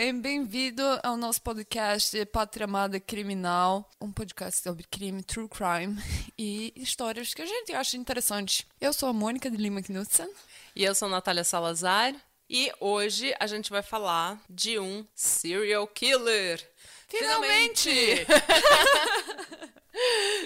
Bem? Bem-vindo ao nosso podcast Pátria Amada Criminal, um podcast sobre crime, true crime e histórias que a gente acha interessantes. Eu sou a Mônica de Lima Knudsen. E eu sou a Natália Salazar. E hoje a gente vai falar de um serial killer. Finalmente!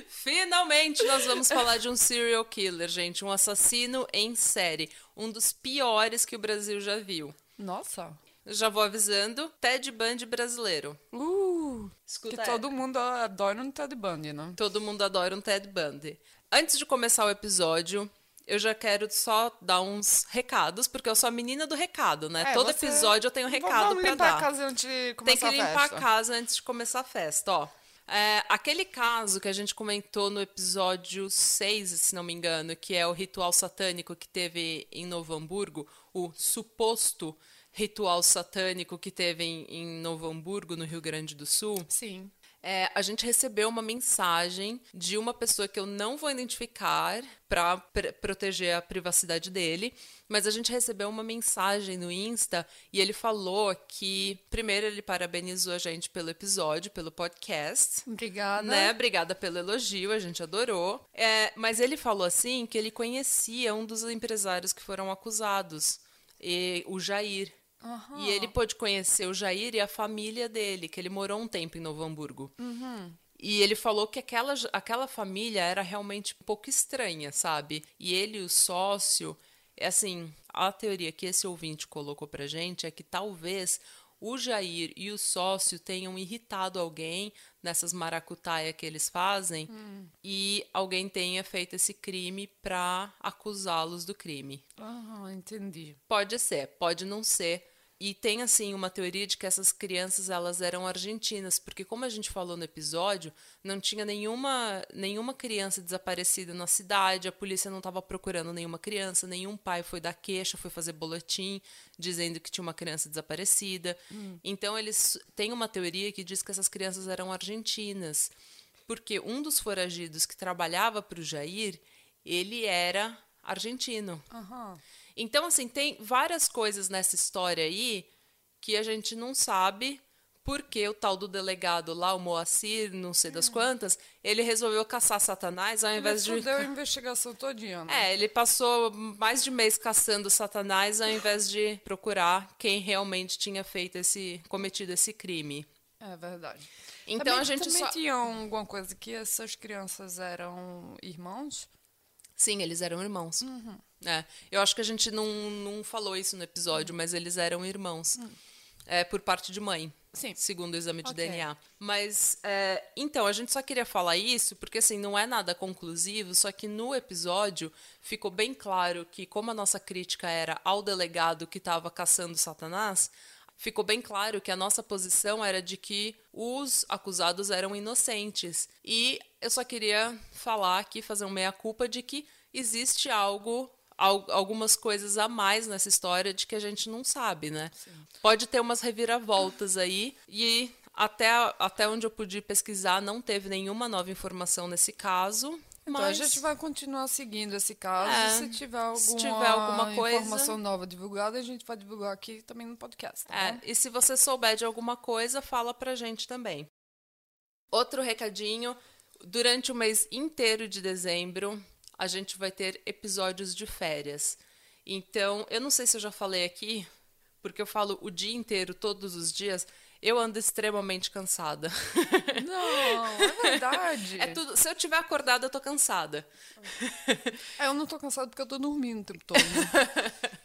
Finalmente nós vamos falar de um serial killer, gente. Um assassino em série. Um dos piores que o Brasil já viu. Nossa! Já vou avisando, Ted Bundy brasileiro. Uh! Escuta que todo mundo adora um Ted Bundy, né? Todo mundo adora um Ted Bundy. Antes de começar o episódio, eu já quero só dar uns recados, porque eu sou a menina do recado, né? É, Todo você- episódio eu tenho um recado Vamos pra limpar dar. a casa antes de Tem começar que limpar a a festa. casa antes de começar a festa, ó. É, aquele caso que a gente comentou no episódio 6, se não me engano, que é o ritual satânico que teve em Novo Hamburgo, o suposto ritual satânico que teve em, em Novo Hamburgo, no Rio Grande do Sul. Sim. É, a gente recebeu uma mensagem de uma pessoa que eu não vou identificar para proteger a privacidade dele, mas a gente recebeu uma mensagem no Insta e ele falou que, primeiro, ele parabenizou a gente pelo episódio, pelo podcast. Obrigada. Né? Obrigada pelo elogio, a gente adorou. É, mas ele falou assim que ele conhecia um dos empresários que foram acusados, e, o Jair. Aham. E ele pôde conhecer o Jair e a família dele, que ele morou um tempo em Novo Hamburgo. E ele falou que aquela, aquela família era realmente um pouco estranha, sabe? E ele e o sócio, é assim, a teoria que esse ouvinte colocou pra gente é que talvez o Jair e o sócio tenham irritado alguém nessas maracutaia que eles fazem e alguém tenha feito esse crime pra acusá-los do crime. Aham, entendi. Pode ser, pode não ser. E tem assim uma teoria de que essas crianças elas eram argentinas, porque como a gente falou no episódio, não tinha nenhuma nenhuma criança desaparecida na cidade, a polícia não estava procurando nenhuma criança, nenhum pai foi dar queixa, foi fazer boletim dizendo que tinha uma criança desaparecida. Então eles têm uma teoria que diz que essas crianças eram argentinas, porque um dos foragidos que trabalhava para o Jair, ele era argentino. Aham. Então, assim, tem várias coisas nessa história aí que a gente não sabe porque o tal do delegado lá, o Moacir, não sei das quantas, ele resolveu caçar Satanás ao Ele invés de. fudeu a investigação todinha, né? É, ele passou mais de mês caçando Satanás ao invés de procurar quem realmente tinha feito esse. cometido esse crime. É verdade. Então também, a gente também só. tinha alguma coisa que essas crianças eram irmãos? Sim, eles eram irmãos. Uhum. É, eu acho que a gente não, não falou isso no episódio, mas eles eram irmãos. É, por parte de mãe. Sim. Segundo o exame de Ok. DNA. Mas, é, então, a gente só queria falar isso, porque assim, não é nada conclusivo, só que no episódio ficou bem claro que, como a nossa crítica era ao delegado que estava caçando Satanás, ficou bem claro que a nossa posição era de que os acusados eram inocentes. E eu só queria falar aqui, fazer uma meia-culpa de que existe algo al- algumas coisas a mais nessa história de que a gente não sabe, né? Pode ter umas reviravoltas aí e até, até onde eu pude pesquisar não teve nenhuma nova informação nesse caso. Então mas a gente vai continuar seguindo esse caso. É, se tiver alguma, se tiver alguma coisa- informação nova divulgada, a gente vai divulgar aqui também no podcast. Tá É, e se você souber de alguma coisa, fala pra gente também. Outro recadinho: durante o mês inteiro de dezembro, a gente vai ter episódios de férias. Então, eu não sei se eu já falei aqui, porque eu falo o dia inteiro, todos os dias, eu ando extremamente cansada. Não, é verdade. É tudo. Se eu tiver acordada, eu tô cansada. É, eu não tô cansado porque eu tô dormindo o tempo todo.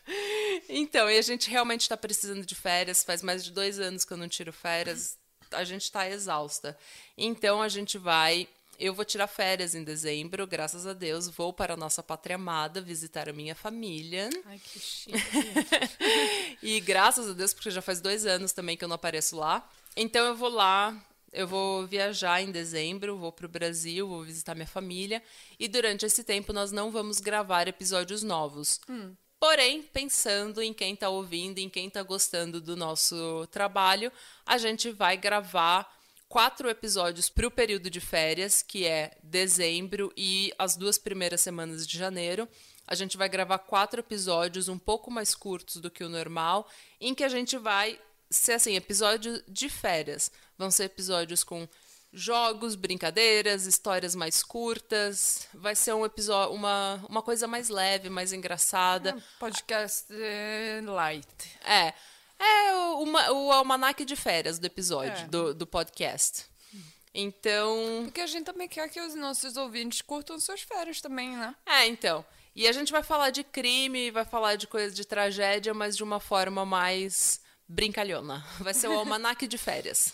Então, e a gente realmente está precisando de férias. Faz mais de dois anos que eu não tiro férias. A gente está exausta. Então, a gente vai. Eu vou tirar férias em dezembro, graças a Deus. Vou para a nossa pátria amada visitar a minha família. Ai, que chique. E graças a Deus, porque já faz dois anos também que eu não apareço lá. Então eu vou lá, eu vou viajar em dezembro, vou pro Brasil, vou visitar minha família. E durante esse tempo nós não vamos gravar episódios novos. Porém, pensando em quem tá ouvindo, em quem tá gostando do nosso trabalho, a gente vai gravar quatro episódios para o período de férias, que é dezembro e as duas primeiras semanas de janeiro. A gente vai gravar quatro episódios um pouco mais curtos do que o normal, em que a gente vai ser assim, episódio de férias. Vão ser episódios com jogos, brincadeiras, histórias mais curtas. Vai ser um episódio, uma, uma coisa mais leve, mais engraçada. Um podcast eh, light. É. É o, o almanaque de férias do episódio, É. do, do podcast. Então. Porque a gente também quer que os nossos ouvintes curtam suas férias também, né? É, então. E a gente vai falar de crime, vai falar de coisa de tragédia, mas de uma forma mais brincalhona. Vai ser o almanaque de férias.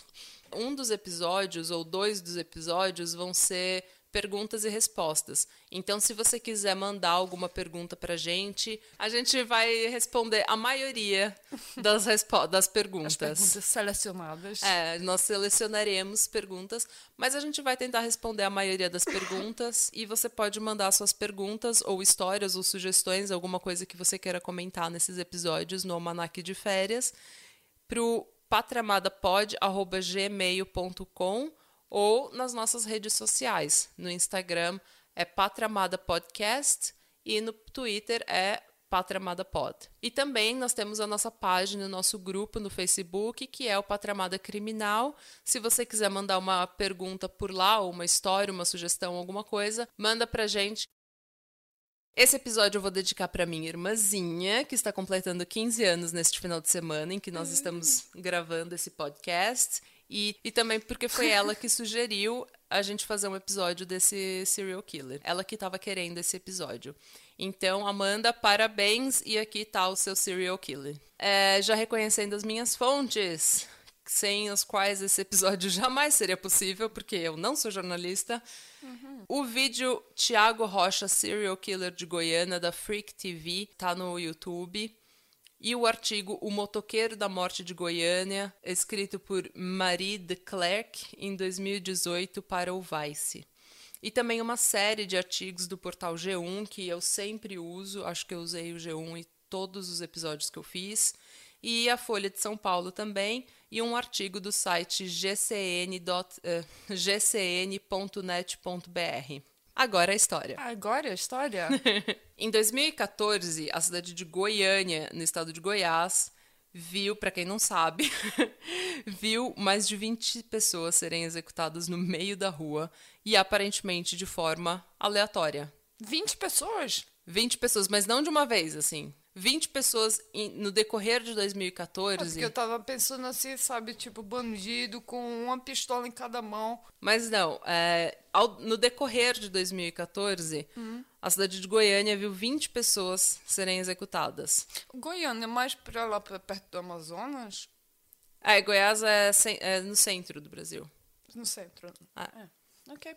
Um dos episódios, ou dois dos episódios, vão ser perguntas e respostas. Então, se você quiser mandar alguma pergunta pra gente, a gente vai responder a maioria das, das perguntas. Perguntas selecionadas. É, nós selecionaremos perguntas, mas a gente vai tentar responder a maioria das perguntas e você pode mandar suas perguntas ou histórias ou sugestões, alguma coisa que você queira comentar nesses episódios no Almanac de Férias pro patramadapod@gmail.com ou nas nossas redes sociais. No Instagram é Patramada Podcast e no Twitter é Patramada Pod. E também nós temos a nossa página, o nosso grupo no Facebook, que é o Patramada Criminal. Se você quiser mandar uma pergunta por lá, ou uma história, uma sugestão, alguma coisa, manda pra gente. Esse episódio eu vou dedicar para minha irmãzinha, que está completando 15 anos neste final de semana em que nós estamos gravando esse podcast. E, e também porque foi ela que sugeriu a gente fazer um episódio desse serial killer. Ela que estava querendo esse episódio. Então, Amanda, parabéns e aqui tá o seu serial killer. É, já reconhecendo as minhas fontes, sem as quais esse episódio jamais seria possível, porque eu não sou jornalista. O vídeo Tiago Rocha, Serial Killer de Goiânia, da Freak TV, tá no YouTube. E o artigo O Motoqueiro da Morte de Goiânia, escrito por Marie de Klerk, em 2018, para o Vice. E também uma série de artigos do portal G1, que eu sempre uso, acho que eu usei o G1 em todos os episódios que eu fiz. E a Folha de São Paulo também, e um artigo do site gcn.net.br. Agora a história. Agora a história? Em 2014, a cidade de Goiânia, no estado de Goiás, viu, para quem não sabe, viu mais de 20 pessoas serem executadas no meio da rua e aparentemente de forma aleatória. 20 pessoas? 20 pessoas, mas não de uma vez, assim. 20 pessoas no decorrer de É 2014. porque eu tava pensando assim, sabe, tipo, bandido com uma pistola em cada mão. Mas não, é, ao- no decorrer de 2014, a cidade de Goiânia viu 20 pessoas serem executadas. Goiânia, mais pra lá, pra perto do Amazonas? É, Goiás é, é no centro do Brasil. No centro. Ah. É. Ok.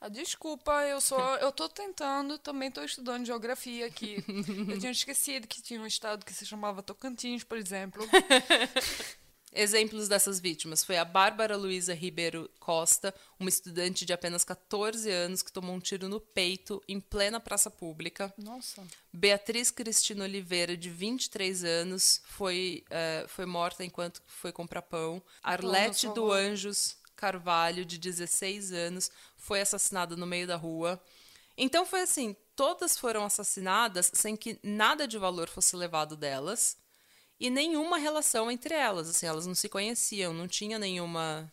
Ah, desculpa, eu só. Eu tô tentando, também tô estudando geografia aqui. eu tinha esquecido que tinha um estado que se chamava Tocantins, por exemplo. Exemplos dessas vítimas foi a Bárbara Luísa Ribeiro Costa, uma estudante de apenas 14 anos que tomou um tiro no peito em plena praça pública. Nossa. Beatriz Cristina Oliveira, de 23 anos, foi, eh, foi morta enquanto foi comprar pão. Arlete nossa, do. Anjos Carvalho, de 16 anos, foi assassinada no meio da rua. Então foi assim, todas foram assassinadas sem que nada de valor fosse levado delas e nenhuma relação entre elas, assim, elas não se conheciam, não tinha nenhuma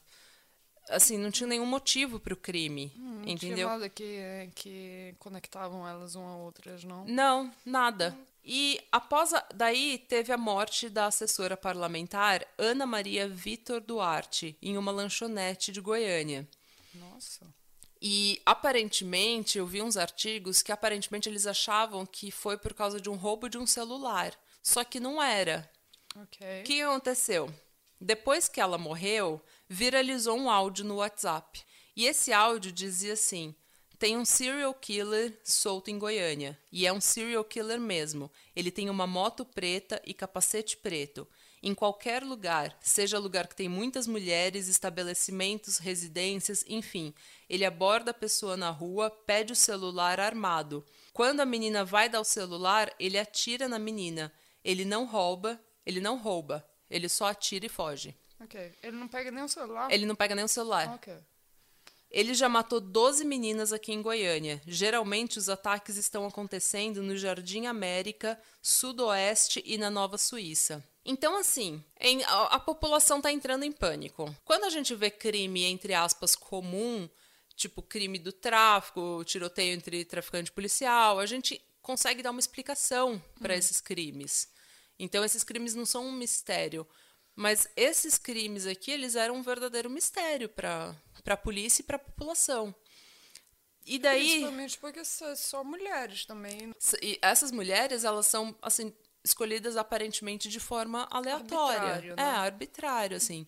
assim, não tinha nenhum motivo para o crime, Não entendeu? tinha nada que, que conectavam elas uma a outras, não? Não, nada. E após a, daí teve a morte da assessora parlamentar Ana Maria Vitor Duarte em uma lanchonete de Goiânia. Nossa. E aparentemente, eu vi uns artigos que aparentemente eles achavam que foi por causa de um roubo de um celular. Só que não era. Ok. O que aconteceu? Depois que ela morreu, viralizou um áudio no WhatsApp. E esse áudio dizia assim: tem um serial killer solto em Goiânia. E é um serial killer mesmo. Ele tem uma moto preta e capacete preto. Em qualquer lugar, seja lugar que tem muitas mulheres, estabelecimentos, residências, enfim, ele aborda a pessoa na rua, pede o celular armado. Quando a menina vai dar o celular, ele atira na menina. Ele não rouba, ele não rouba, ele só atira e foge. Ok. Ele não pega nem o celular? Ele não pega nem o celular. Ok. Ele já matou 12 meninas aqui em Goiânia. Geralmente os ataques estão acontecendo no Jardim América, Sudoeste e na Nova Suíça. Então, assim, em, a, a população está entrando em pânico. Quando a gente vê crime, entre aspas, comum, tipo crime do tráfico, tiroteio entre traficante e policial, a gente consegue dar uma explicação para esses crimes. Então, esses crimes não são um mistério. Mas esses crimes aqui, eles eram um verdadeiro mistério para a polícia e para a população. E daí. Principalmente porque são só mulheres também. né? E essas mulheres, elas são, assim, escolhidas aparentemente de forma aleatória. Arbitrário, né? É, arbitrário, assim.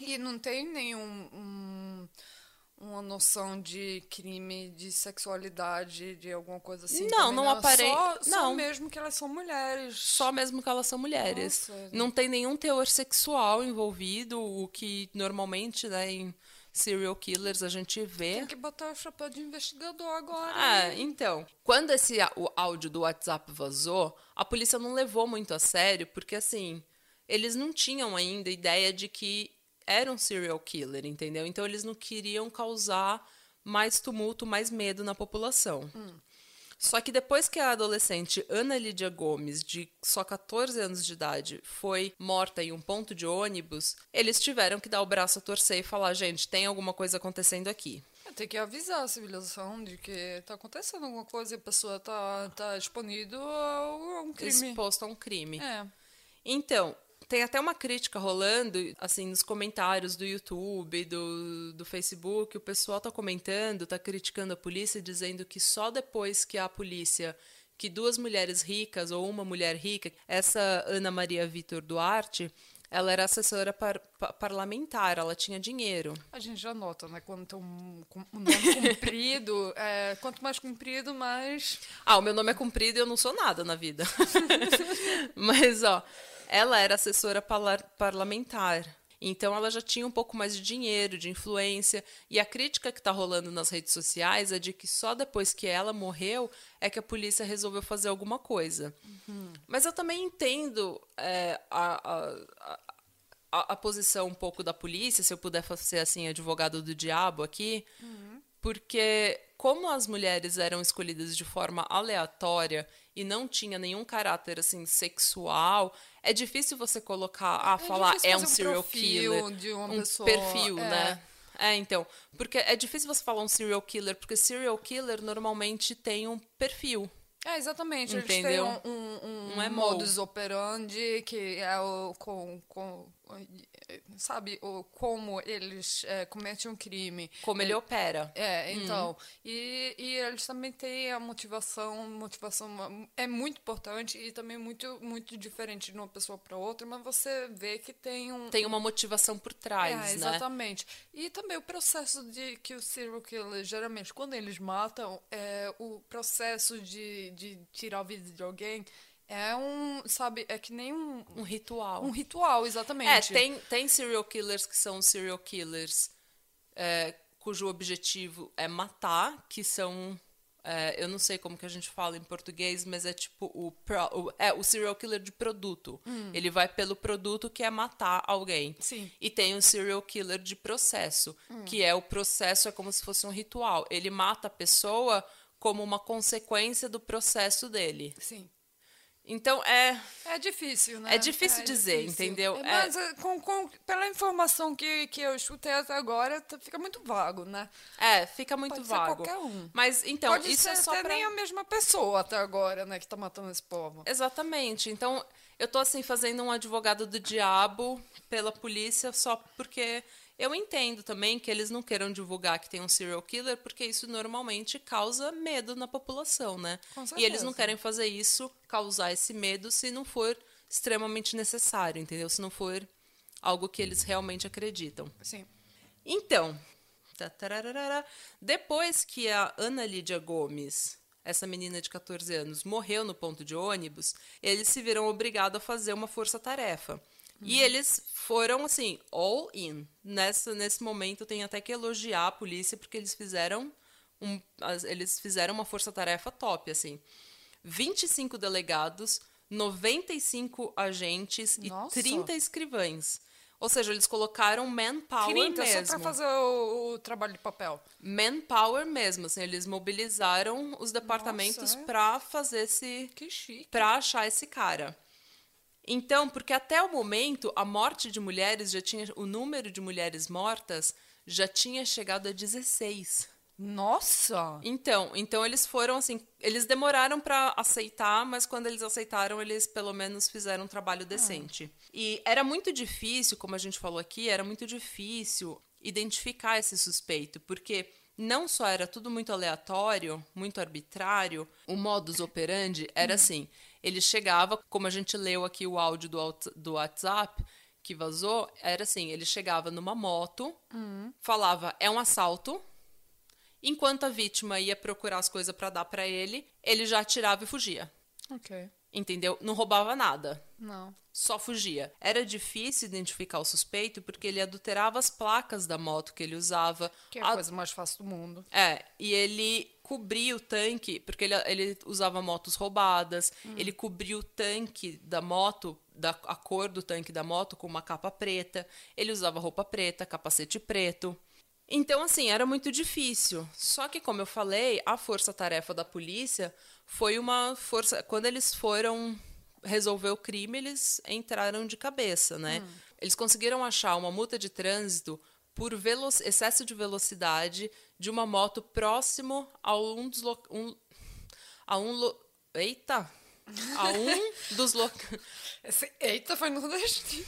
E não tem nenhum. um- uma noção de crime, de sexualidade, de alguma coisa assim. Não, também, não Só, aparenta- só não. mesmo que elas são mulheres. Só mesmo que elas são mulheres. Nossa. Não tem nenhum teor sexual envolvido, o que normalmente, né, em serial killers a gente vê. Tem que botar o chapéu de investigador agora. Ah, hein? então. Quando esse o áudio do WhatsApp vazou, a polícia não levou muito a sério, porque assim, eles não tinham ainda ideia de que era um serial killer, entendeu? Então eles não queriam causar mais tumulto, mais medo na população. Só que depois que a adolescente Ana Lídia Gomes, de só 14 anos de idade, foi morta em um ponto de ônibus, eles tiveram que dar o braço a torcer e falar: gente, tem alguma coisa acontecendo aqui. Tem que avisar a civilização de que tá acontecendo alguma coisa e a pessoa tá, tá exponível a um crime. Exposto a um crime. É. Então, tem até uma crítica rolando, assim, nos comentários do YouTube, do, do Facebook, o pessoal tá comentando, tá criticando a polícia, dizendo que só depois que a polícia, que duas mulheres ricas ou uma mulher rica, essa Ana Maria Vitor Duarte, ela era assessora par- pa- parlamentar, ela tinha dinheiro. A gente já nota, né? Quando tem um, com- um nome comprido, é, quanto mais comprido, mais. Ah, o meu nome é comprido e eu não sou nada na vida. Mas, ó, ela era assessora parlamentar. Então ela já tinha um pouco mais de dinheiro, de influência. E a crítica que tá rolando nas redes sociais é de que só depois que ela morreu é que a polícia resolveu fazer alguma coisa. Mas eu também entendo é, a, a, a, a- posição um pouco da polícia, se eu puder ser assim, advogado do diabo aqui, porque como as mulheres eram escolhidas de forma aleatória e não tinha nenhum caráter assim sexual, é difícil você colocar, ah, É falar é um um serial killer, de uma um pessoa, perfil, é. né? É, então, porque é difícil você falar um serial killer, porque serial killer normalmente tem um perfil. É, exatamente. Entendeu? Eles têm um, um, um Um emo. modus operandi que é o com, com sabe o como eles é, cometem um crime. Como ele opera. É, então. E, e eles também têm a motivação. Motivação é muito importante e também muito, muito diferente de uma pessoa para outra, mas você vê que tem um. Tem uma motivação por trás, é, né? exatamente. E também o processo de que o serial killer, geralmente, quando eles matam, é, o processo de, de tirar a vida de alguém é um, sabe, é que nem um, Um ritual. um ritual, É, exatamente. tem, tem serial killers que são serial killers é, cujo objetivo é matar, que são. é, eu não sei como que a gente fala em português, mas é tipo o, pro- o- é, o serial killer de produto. Ele vai pelo produto que é matar alguém. Sim. E tem o serial killer de processo, que é o processo, é como se fosse um ritual. Ele mata a pessoa como uma consequência do processo dele. Sim. Então é. É difícil, né? É difícil dizer, entendeu? É, É- Mas é, com, com- pela informação que, que eu escutei até agora, fica muito vago, né? É, fica muito Pode ser vago. qualquer um. Mas então, Pode isso ser é só até pra... nem a mesma pessoa até agora, né, que tá matando esse povo. Exatamente. Então, eu tô assim fazendo um advogado do diabo pela polícia só porque eu entendo também que eles não queiram divulgar que tem um serial killer, porque isso normalmente causa medo na população, né? E eles não querem fazer isso, causar esse medo, se não for extremamente necessário, entendeu? Se não for algo que eles realmente acreditam. Sim. Então, tá, depois que a Ana Lídia Gomes, essa menina de 14 anos, morreu no ponto de ônibus, eles se viram obrigados a fazer uma força-tarefa. E eles foram, assim, all in. Nessa, nesse momento, tem até que elogiar a polícia, porque eles fizeram, um, eles fizeram uma força-tarefa top, assim. 25 delegados, 95 agentes Nossa. e 30 escrivães. Ou seja, eles colocaram manpower 30 mesmo. só pra fazer o, o trabalho de papel. Manpower mesmo, assim, eles mobilizaram os departamentos Nossa, é? pra fazer esse Que chique. para achar esse cara. Então, porque até o momento a morte de mulheres já tinha o número de mulheres mortas já tinha chegado a 16. Nossa! Então, então eles foram assim, eles demoraram para aceitar, mas quando eles aceitaram, eles pelo menos fizeram um trabalho decente. E era muito difícil, como a gente falou aqui, era muito difícil identificar esse suspeito, porque não só era tudo muito aleatório, muito arbitrário, o modus operandi era assim, ele chegava, como a gente leu aqui o áudio do, do WhatsApp que vazou, era assim, ele chegava numa moto, falava, é um assalto, Enquanto a vítima ia procurar as coisas pra dar pra ele, ele já atirava e fugia. Ok. Entendeu? Não roubava nada. Não. Só fugia. Era difícil identificar o suspeito porque ele adulterava as placas da moto que ele usava. Que é a coisa mais fácil do mundo. É, e ele cobria o tanque, porque ele, ele usava motos roubadas, ele cobria o tanque da moto, da, a cor do tanque da moto com uma capa preta, ele usava roupa preta, capacete preto. Então, assim, era muito difícil. Só que, como eu falei, a força-tarefa da polícia foi uma força. Quando eles foram resolver o crime, eles entraram de cabeça, né? Eles conseguiram achar uma multa de trânsito por excesso de velocidade de uma moto próximo a um dos lo- um, a um lo- eita a um dos lo- Esse eita foi nordestino.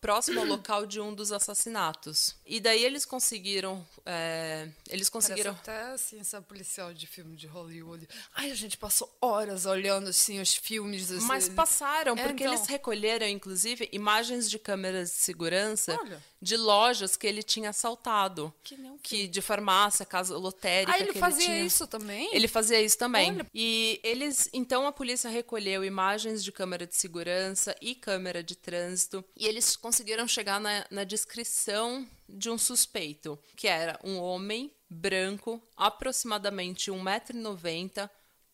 Próximo ao local de um dos assassinatos e daí eles conseguiram é, eles Parece conseguiram até assim, essa policial de filme de Hollywood. Ai, a gente passou horas olhando assim os filmes. Desse... Mas passaram, É, porque então. eles recolheram, inclusive, imagens de câmeras de segurança Olha. De lojas que ele tinha assaltado. Que nem o quê? Que de farmácia, casa lotérica. Ah, ele que fazia isso também? Ele fazia isso também. Olha. E eles, então a polícia recolheu imagens de câmera de segurança e câmera de trânsito e eles conseguiram chegar na, na descrição de um suspeito, que era um homem branco, aproximadamente 1,90m,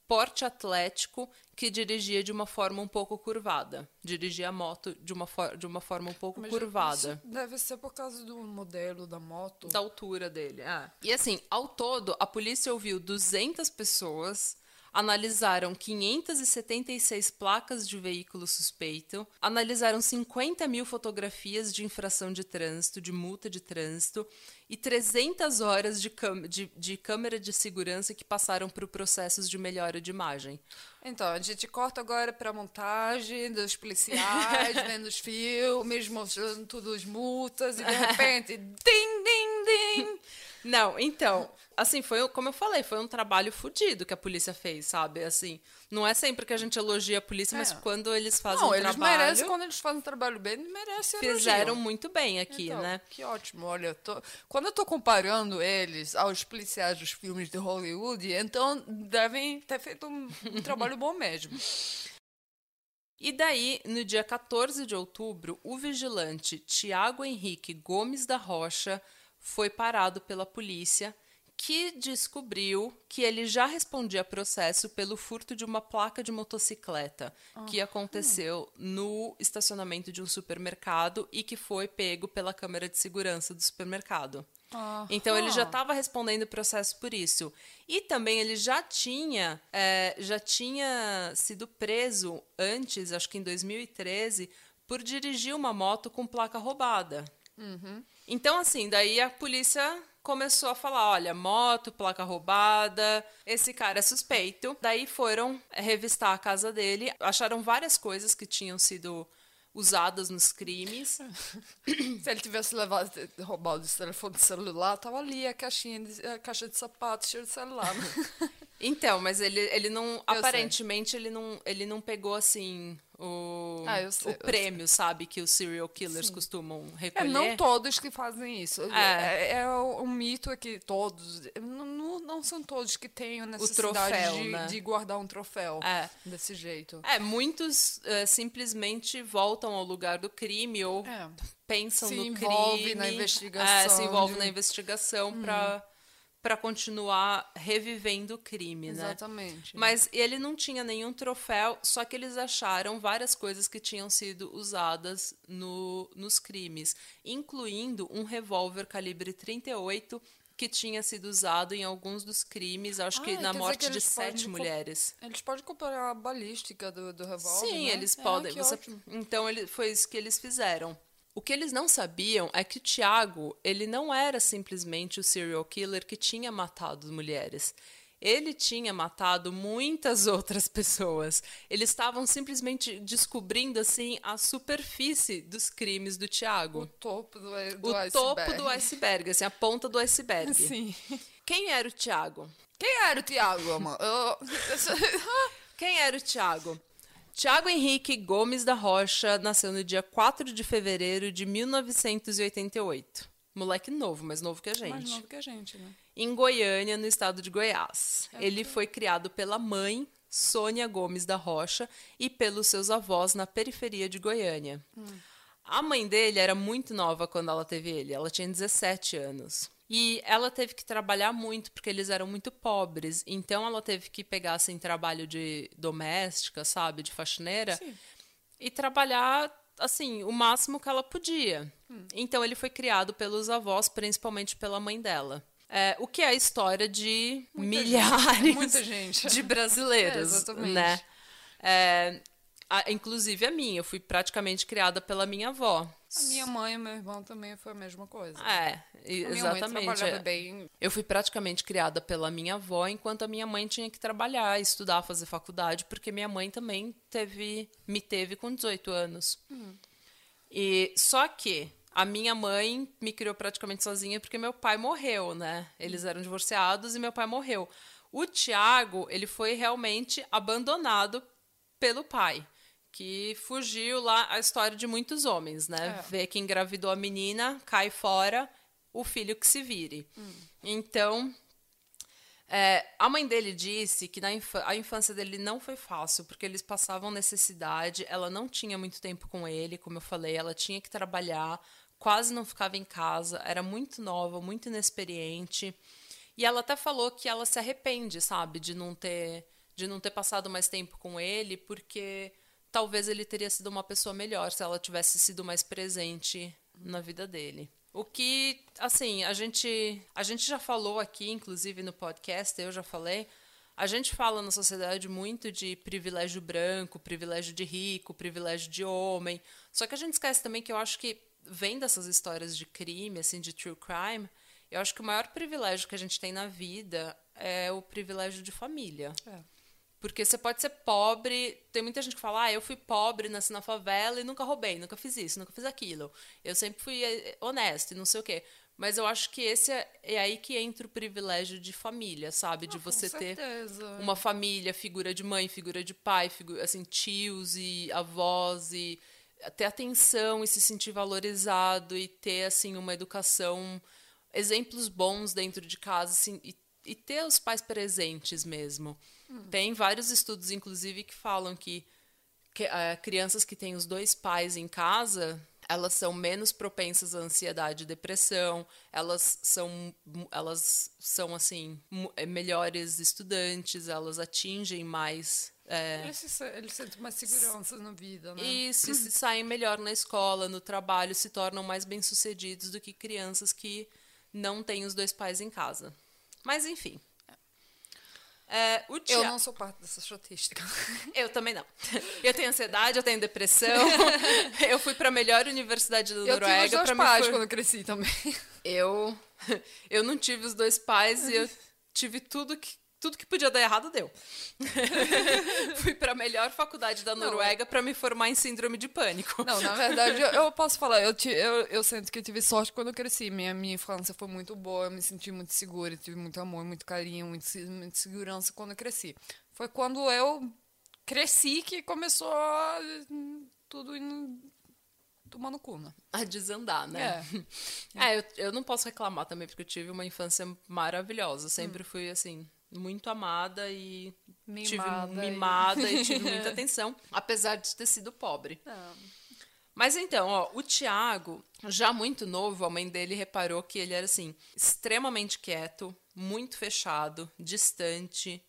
porte atlético, que dirigia de uma forma um pouco curvada. Dirigia a moto de uma, for- de uma forma um pouco Mas curvada isso Deve ser por causa do modelo da moto. da altura dele. é. E assim, ao todo, a polícia ouviu 200 pessoas, analisaram 576 placas de veículo suspeito, analisaram 50 mil fotografias de infração de trânsito, de multa de trânsito, e 300 horas de, câmera de, de câmera de segurança que passaram por processos de melhora de imagem. Então, a gente corta agora pra montagem dos policiais, vendo os filmes, mostrando tudo as multas, e de repente, ding, ding, ding. Não, então, assim, foi, como eu falei, foi um trabalho fodido que a polícia fez, sabe? Assim, não é sempre que a gente elogia a polícia, mas É. quando eles fazem Não, um eles trabalho, merecem, quando eles fazem um trabalho bem, eles merecem fizeram elogio. muito bem aqui, Então, né? Que ótimo, olha, tô- quando eu tô comparando eles aos policiais dos filmes de Hollywood, então devem ter feito um, um trabalho bom mesmo. E daí, no dia 14 de outubro, o vigilante Tiago Henrique Gomes da Rocha foi parado pela polícia, que descobriu que ele já respondia a processo pelo furto de uma placa de motocicleta, que aconteceu no estacionamento de um supermercado e que foi pego pela câmera de segurança do supermercado. Então ele já estava respondendo o processo por isso. E também ele já tinha, é, já tinha sido preso antes, acho que em 2013, por dirigir uma moto com placa roubada. Então, assim, daí a polícia começou a falar: olha, moto, placa roubada, esse cara é suspeito. Daí foram é, revistar a casa dele, acharam várias coisas que tinham sido usadas nos crimes. Se ele tivesse levado, roubado esse telefone celular, tava ali a caixinha, de, a caixa de sapatos cheia de celular. né? Então, mas ele, ele não. sei. aparentemente, ele não, ele não pegou assim o, Ah, sei, o prêmio, sabe? Que os serial killers costumam É, recolher. não todos que fazem isso. É. É, é um um mito é que todos. Não, não, são todos que têm a necessidade troféu, de, né? de guardar um troféu É. desse jeito. É, muitos eh, simplesmente voltam ao lugar do crime ou É. pensam Se no envolve crime. na É, se investigação envolve de- Hum. na investigação para para continuar revivendo o crime, né? Exatamente. Mas ele não tinha nenhum troféu, só que eles acharam várias coisas que tinham sido usadas no, nos crimes, incluindo um revólver calibre 38 que tinha sido usado em alguns dos crimes, acho que Ah, na quer dizer morte que de sete mulheres. Eles podem comparar a balística do, do revólver, Sim, né? eles É, podem. que você-. Então ele, foi isso que eles fizeram. O que eles não sabiam é que o Tiago, ele não era simplesmente o serial killer que tinha matado mulheres. Ele tinha matado muitas outras pessoas. Eles estavam simplesmente descobrindo assim a superfície dos crimes do O Tiago. topo do, do O iceberg. topo do iceberg, assim, a ponta do iceberg. Sim. Quem era o Tiago? Quem era o Tiago, amor? Eu- Quem era o Tiago? Tiago Henrique Gomes da Rocha nasceu no dia 4 de fevereiro de 1988. Moleque novo, mais novo que a gente. Mais novo que a gente, né? Em Goiânia, no estado de Goiás. Ele foi criado pela mãe, Sônia Gomes da Rocha, e pelos seus avós na periferia de Goiânia. A mãe dele era muito nova quando ela teve ele, ela tinha 17 anos. E ela teve que trabalhar muito porque eles eram muito pobres. Então ela teve que pegar assim trabalho de doméstica, sabe, de faxineira, Sim. e trabalhar assim o máximo que ela podia. Então ele foi criado pelos avós, principalmente pela mãe dela. É, o que é a história de Muita milhares gente, gente. de brasileiros, É, exatamente. né? É, a- inclusive a minha, eu fui praticamente criada pela minha avó. A minha mãe e meu irmão também foi a mesma coisa. É, exatamente. é. bem. Eu fui praticamente criada pela minha avó, enquanto a minha mãe tinha que trabalhar, estudar, fazer faculdade, porque minha mãe também teve, me teve com 18 anos. E só que a minha mãe me criou praticamente sozinha porque meu pai morreu, né? Eles eram divorciados e meu pai morreu. O Tiago, ele foi realmente abandonado pelo pai, que fugiu lá a história de muitos homens, né? É. Vê que engravidou a menina, cai fora, o filho que se vire. Então, é, a mãe dele disse que na infa- a infância dele não foi fácil, porque eles passavam necessidade, ela não tinha muito tempo com ele, como eu falei, ela tinha que trabalhar, quase não ficava em casa, era muito nova, muito inexperiente. E ela até falou que ela se arrepende, sabe, de não ter de não ter passado mais tempo com ele, porque talvez ele teria sido uma pessoa melhor se ela tivesse sido mais presente na vida dele. O que, assim, a gente a gente já falou aqui, inclusive no podcast, eu já falei, a gente fala na sociedade muito de privilégio branco, privilégio de rico, privilégio de homem. Só que a gente esquece também que eu acho que vem dessas histórias de crime, assim, de true crime, eu acho que o maior privilégio que a gente tem na vida é o privilégio de família. É. Porque você pode ser pobre. Tem muita gente que fala, ah, eu fui pobre, nasci na favela e nunca roubei, nunca fiz isso, nunca fiz aquilo. Eu sempre fui eh, honesto e não sei o quê. Mas eu acho que esse é, é aí que entra o privilégio de família, sabe? De Ah, você ter uma família, figura de mãe, figura de pai, figura, assim, tios e avós e ter atenção e se sentir valorizado e ter assim uma educação, exemplos bons dentro de casa, assim, e, e ter os pais presentes mesmo. Tem vários estudos, inclusive, que falam que, que eh, crianças que têm os dois pais em casa elas são menos propensas à ansiedade e depressão, elas são, elas são assim, eh, melhores estudantes, elas atingem mais. eh, Eles, se, eles sentem mais segurança na vida, né? isso, e se saem melhor na escola, no trabalho, se tornam mais bem-sucedidos do que crianças que não têm os dois pais em casa. Mas, enfim. O Eu não sou parte dessa estatística. eu também não. Eu tenho ansiedade, eu tenho depressão. eu fui para a melhor universidade da Eu tive os Noruega dois pais for- quando eu cresci também. Eu eu não tive os dois pais e eu tive tudo que tudo que podia dar errado deu. Fui para a melhor faculdade da Noruega para me formar em síndrome de pânico. Não, na verdade, eu, eu posso falar, eu, eu, eu sinto que eu tive sorte quando eu cresci. Minha, minha infância foi muito boa, eu me senti muito segura, tive muito amor, muito carinho, muito, muita segurança quando eu cresci. Foi quando eu cresci que começou tudo indo tomar no cu, né? A desandar, né? É. É, eu, eu não posso reclamar também, porque eu tive uma infância maravilhosa. Sempre Hum. fui, assim, muito amada e Mimada tive e- mimada e tive muita atenção, apesar de ter sido pobre. Mas então, ó, o Tiago, já muito novo, a mãe dele reparou que ele era assim, extremamente quieto, muito fechado, distante,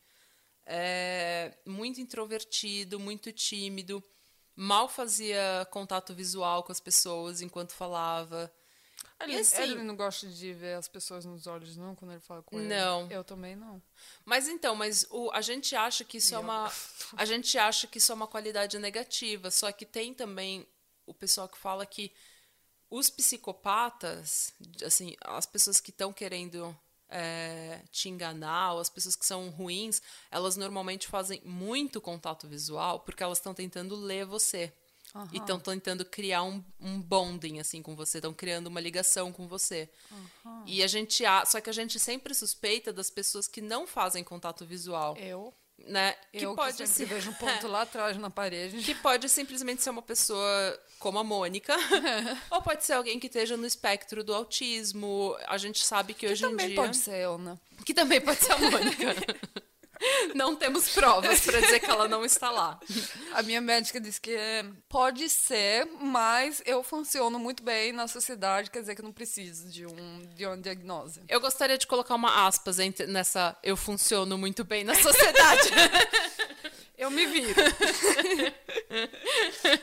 é, muito introvertido, muito tímido, mal fazia contato visual com as pessoas enquanto falava. Ele, assim- ele não gosta de ver as pessoas nos olhos, não, quando ele fala com ele. Não. Eu também não. Mas então, mas o, a gente acha que isso é Eu. uma. A gente acha que isso é uma qualidade negativa. Só que tem também o pessoal que fala que os psicopatas, assim, as pessoas que estão querendo é, te enganar, ou as pessoas que são ruins, elas normalmente fazem muito contato visual porque elas estão tentando ler você. E estão tentando criar um, um bonding assim com você, estão criando uma ligação com você. E a gente só que a gente sempre suspeita das pessoas que não fazem contato visual, Eu? né? Que eu pode que ser vejo um ponto lá atrás na parede. que pode simplesmente ser uma pessoa como a Mônica, ou pode ser alguém que esteja no espectro do autismo. A gente sabe que hoje em Também dia pode ser eu, né? que também pode ser a Mônica. Não temos provas para dizer que ela não está lá. A minha médica disse que é, pode ser, mas eu funciono muito bem na sociedade, quer dizer que não preciso de, um, de uma diagnose. Eu gostaria de colocar uma aspas nessa eu funciono muito bem na sociedade. Eu me viro.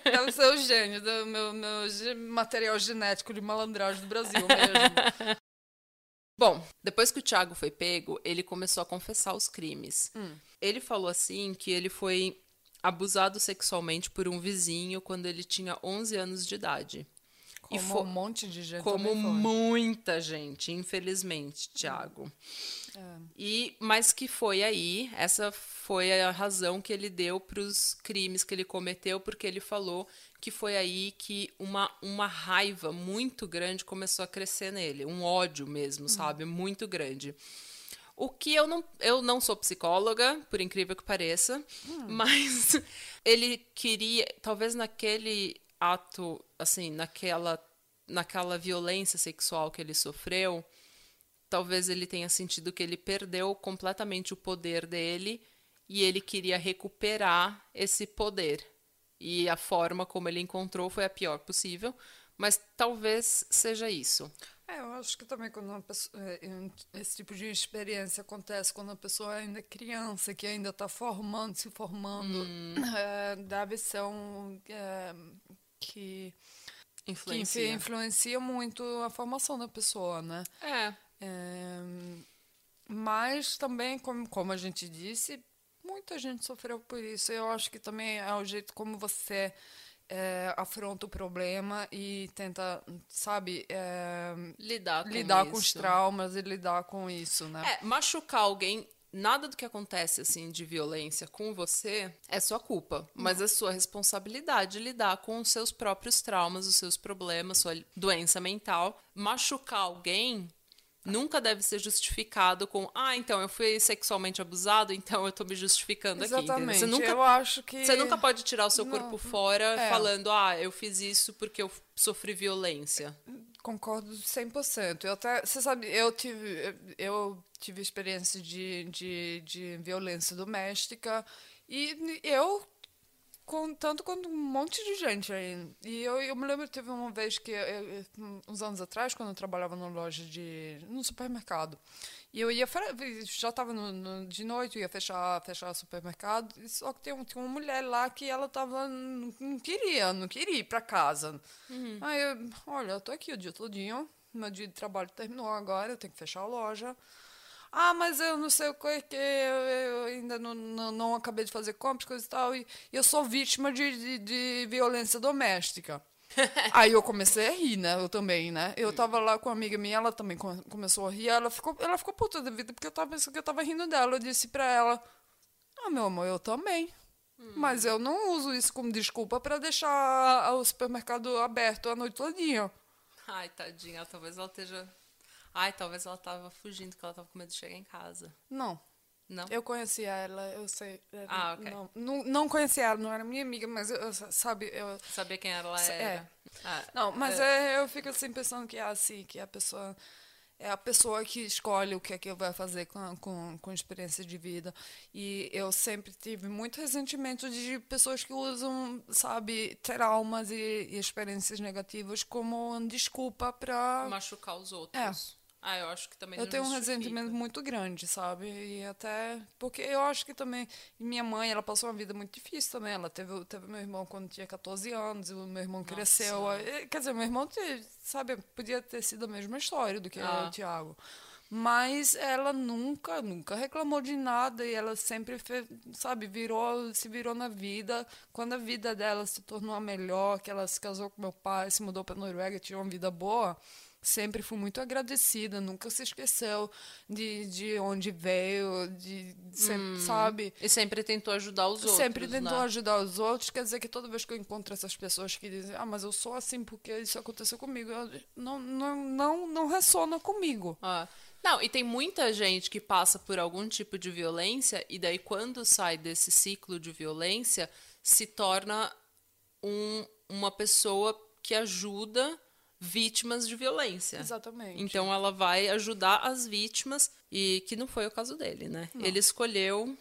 Deve ser o gênio do meu, meu material genético de malandragem do Brasil mesmo. Bom, depois que o Thiago foi pego, ele começou a confessar os crimes. Hum. Ele falou assim que ele foi abusado sexualmente por um vizinho quando ele tinha 11 anos de idade. Como fo- um monte de gente Como muita gente, infelizmente, Thiago. É. E mas que foi aí, essa foi a razão que ele deu para os crimes que ele cometeu, porque ele falou que foi aí que uma, uma raiva muito grande começou a crescer nele, um ódio mesmo, sabe, muito grande. O que eu não, eu não sou psicóloga, por incrível que pareça, mas ele queria, talvez naquele ato, assim, naquela, naquela violência sexual que ele sofreu, talvez ele tenha sentido que ele perdeu completamente o poder dele e ele queria recuperar esse poder. E a forma como ele encontrou foi a pior possível, mas talvez seja isso. É, eu acho que também quando uma pessoa, é, é, esse tipo de experiência acontece quando a pessoa ainda é criança, que ainda está formando, se formando, Hum. é, deve ser um é, que, que Influencia. influ- influencia muito a formação da pessoa, né? É. É, mas também, como, como a gente disse, muita gente sofreu por isso. Eu acho que também é o jeito como você é, afronta o problema e tenta, sabe, é, Lidar com lidar com os traumas e lidar com isso, né? É, machucar alguém, nada do que acontece assim de violência com você é sua culpa, mas é sua responsabilidade lidar com os seus próprios traumas, os seus problemas, sua doença mental. Machucar alguém nunca deve ser justificado com, ah, então eu fui sexualmente abusado, então eu tô me justificando aqui. Exatamente. Você nunca Eu acho que você nunca pode tirar o seu Não, corpo fora é. falando, ah, eu fiz isso porque eu sofri violência. Concordo 100%. Eu até, você sabe, eu tive, eu tive experiência de, de, de violência doméstica e eu, com, tanto quanto um monte de gente aí. E eu, eu me lembro, teve uma vez que, eu- uns anos atrás, quando eu trabalhava numa loja de, num supermercado, e eu ia, já estava de noite, eu ia fechar, fechar o supermercado, e só que tem um- tinha uma mulher lá que ela tava, não, queria, não queria ir para casa. Aí eu, olha, eu tô aqui o dia todinho, meu dia de trabalho terminou agora, eu tenho que fechar a loja. Ah, mas eu não sei o que, que eu, ainda não, não, não acabei de fazer compras, coisa e tal, e eu sou vítima de, de, de violência doméstica. Aí eu comecei a rir, né? Eu também, né? Eu tava lá com uma amiga minha, ela também come- começou a rir, ela ficou, ela ficou puta da vida, porque eu tava pensando que eu tava rindo dela. Eu disse pra ela, ah, meu amor, eu também. Mas eu não uso isso como desculpa pra deixar o supermercado aberto a noite todinha. Ai, tadinha, talvez ela esteja. Ai, talvez ela tava fugindo, que ela tava com medo de chegar em casa. Não. Não? Eu conhecia ela, eu sei. era- Ah, ok. Não, não, não conhecia ela, não era minha amiga, mas eu, eu sabe, eu... Sabia quem ela É. era. Ah, Não, mas é, é, eu fico assim pensando que é assim, que a pessoa é a pessoa que escolhe o que é que vai fazer com, com, com experiência de vida. E eu sempre tive muito ressentimento de pessoas que usam, sabe, traumas e, e experiências negativas como desculpa para machucar os outros. É. Ah, eu acho que também Eu tenho um justifica. ressentimento muito grande, sabe? E até. Porque eu acho que também. Minha mãe, ela passou uma vida muito difícil também. Ela teve, teve meu irmão quando tinha 14 anos, e o meu irmão cresceu. Eh, Quer dizer, meu irmão, sabe, podia ter sido a mesma história do que Ah. o Tiago. Mas ela nunca, nunca reclamou de nada e ela sempre fez, sabe, virou, se virou na vida. Quando a vida dela se tornou a melhor, que ela se casou com meu pai, se mudou para Noruega, tinha uma vida boa, sempre fui muito agradecida, nunca se esqueceu de, de onde veio, de sempre, sabe? E sempre tentou ajudar os outros. Sempre tentou né? ajudar os outros, quer dizer que toda vez que eu encontro essas pessoas que dizem, ah, mas eu sou assim porque isso aconteceu comigo, eu, não, não, não, não ressona comigo. Ah. Não, e tem muita gente que passa por algum tipo de violência e daí quando sai desse ciclo de violência se torna um- uma pessoa que ajuda vítimas de violência. Exatamente. Então ela vai ajudar as vítimas e que não foi o caso dele, né? Ele escolheu,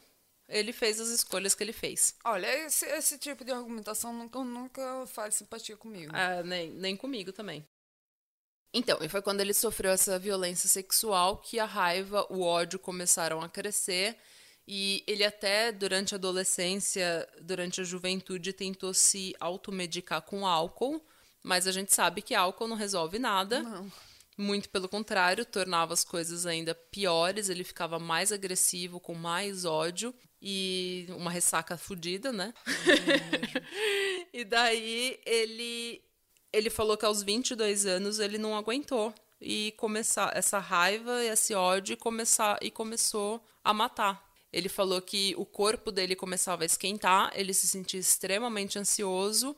ele fez as escolhas que ele fez. Olha, esse, esse tipo de argumentação nunca, nunca faz simpatia comigo. Ah, nem, nem comigo também. Então, e foi quando ele sofreu essa violência sexual que a raiva, o ódio começaram a crescer. E ele até, durante a adolescência, durante a juventude, tentou se automedicar com álcool. Mas a gente sabe que álcool não resolve nada. Não. Muito pelo contrário, tornava as coisas ainda piores, ele ficava mais agressivo, com mais ódio e uma ressaca fodida, né? e daí ele ele falou que aos 22 anos ele não aguentou e começar essa raiva e esse ódio e começar e começou a matar. Ele falou que o corpo dele começava a esquentar, ele se sentia extremamente ansioso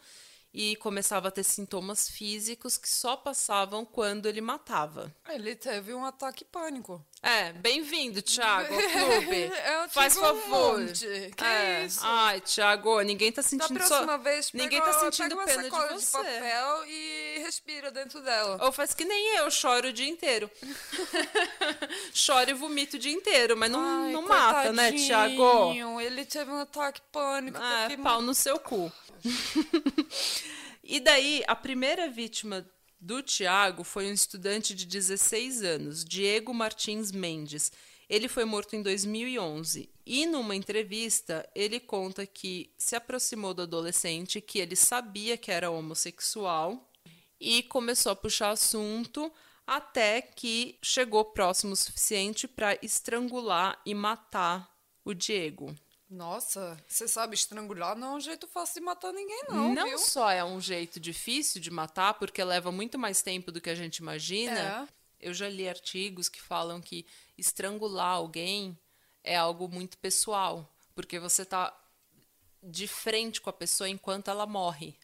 e começava a ter sintomas físicos que só passavam quando ele matava. Ele teve um ataque pânico. É, bem-vindo, Thiago, ao clube. Eu Faz um favor. monte. Que é. isso? Ai, Thiago, ninguém tá Da sentindo próxima só... vez, Ninguém pega, tá sentindo pega uma pena de sacola de, você. papel e respira dentro dela. Ou faz que nem eu, choro o dia inteiro. Choro e vomito o dia inteiro, mas não, Ai, não mata, né, Thiago? Ele teve um ataque pânico. Ah, teve pau no seu cu. e daí, a primeira vítima do Tiago foi um estudante de 16 anos, Diego Martins Mendes. Ele foi morto em 2011 e numa entrevista ele conta que se aproximou do adolescente, que ele sabia que era homossexual e começou a puxar assunto até que chegou próximo o suficiente para estrangular e matar o Diego. Nossa, você sabe, estrangular não é um jeito fácil de matar ninguém, não, Não viu? só é um jeito difícil de matar, porque leva muito mais tempo do que a gente imagina. Eu já li artigos que falam que estrangular alguém é algo muito pessoal, porque você tá de frente com a pessoa enquanto ela morre.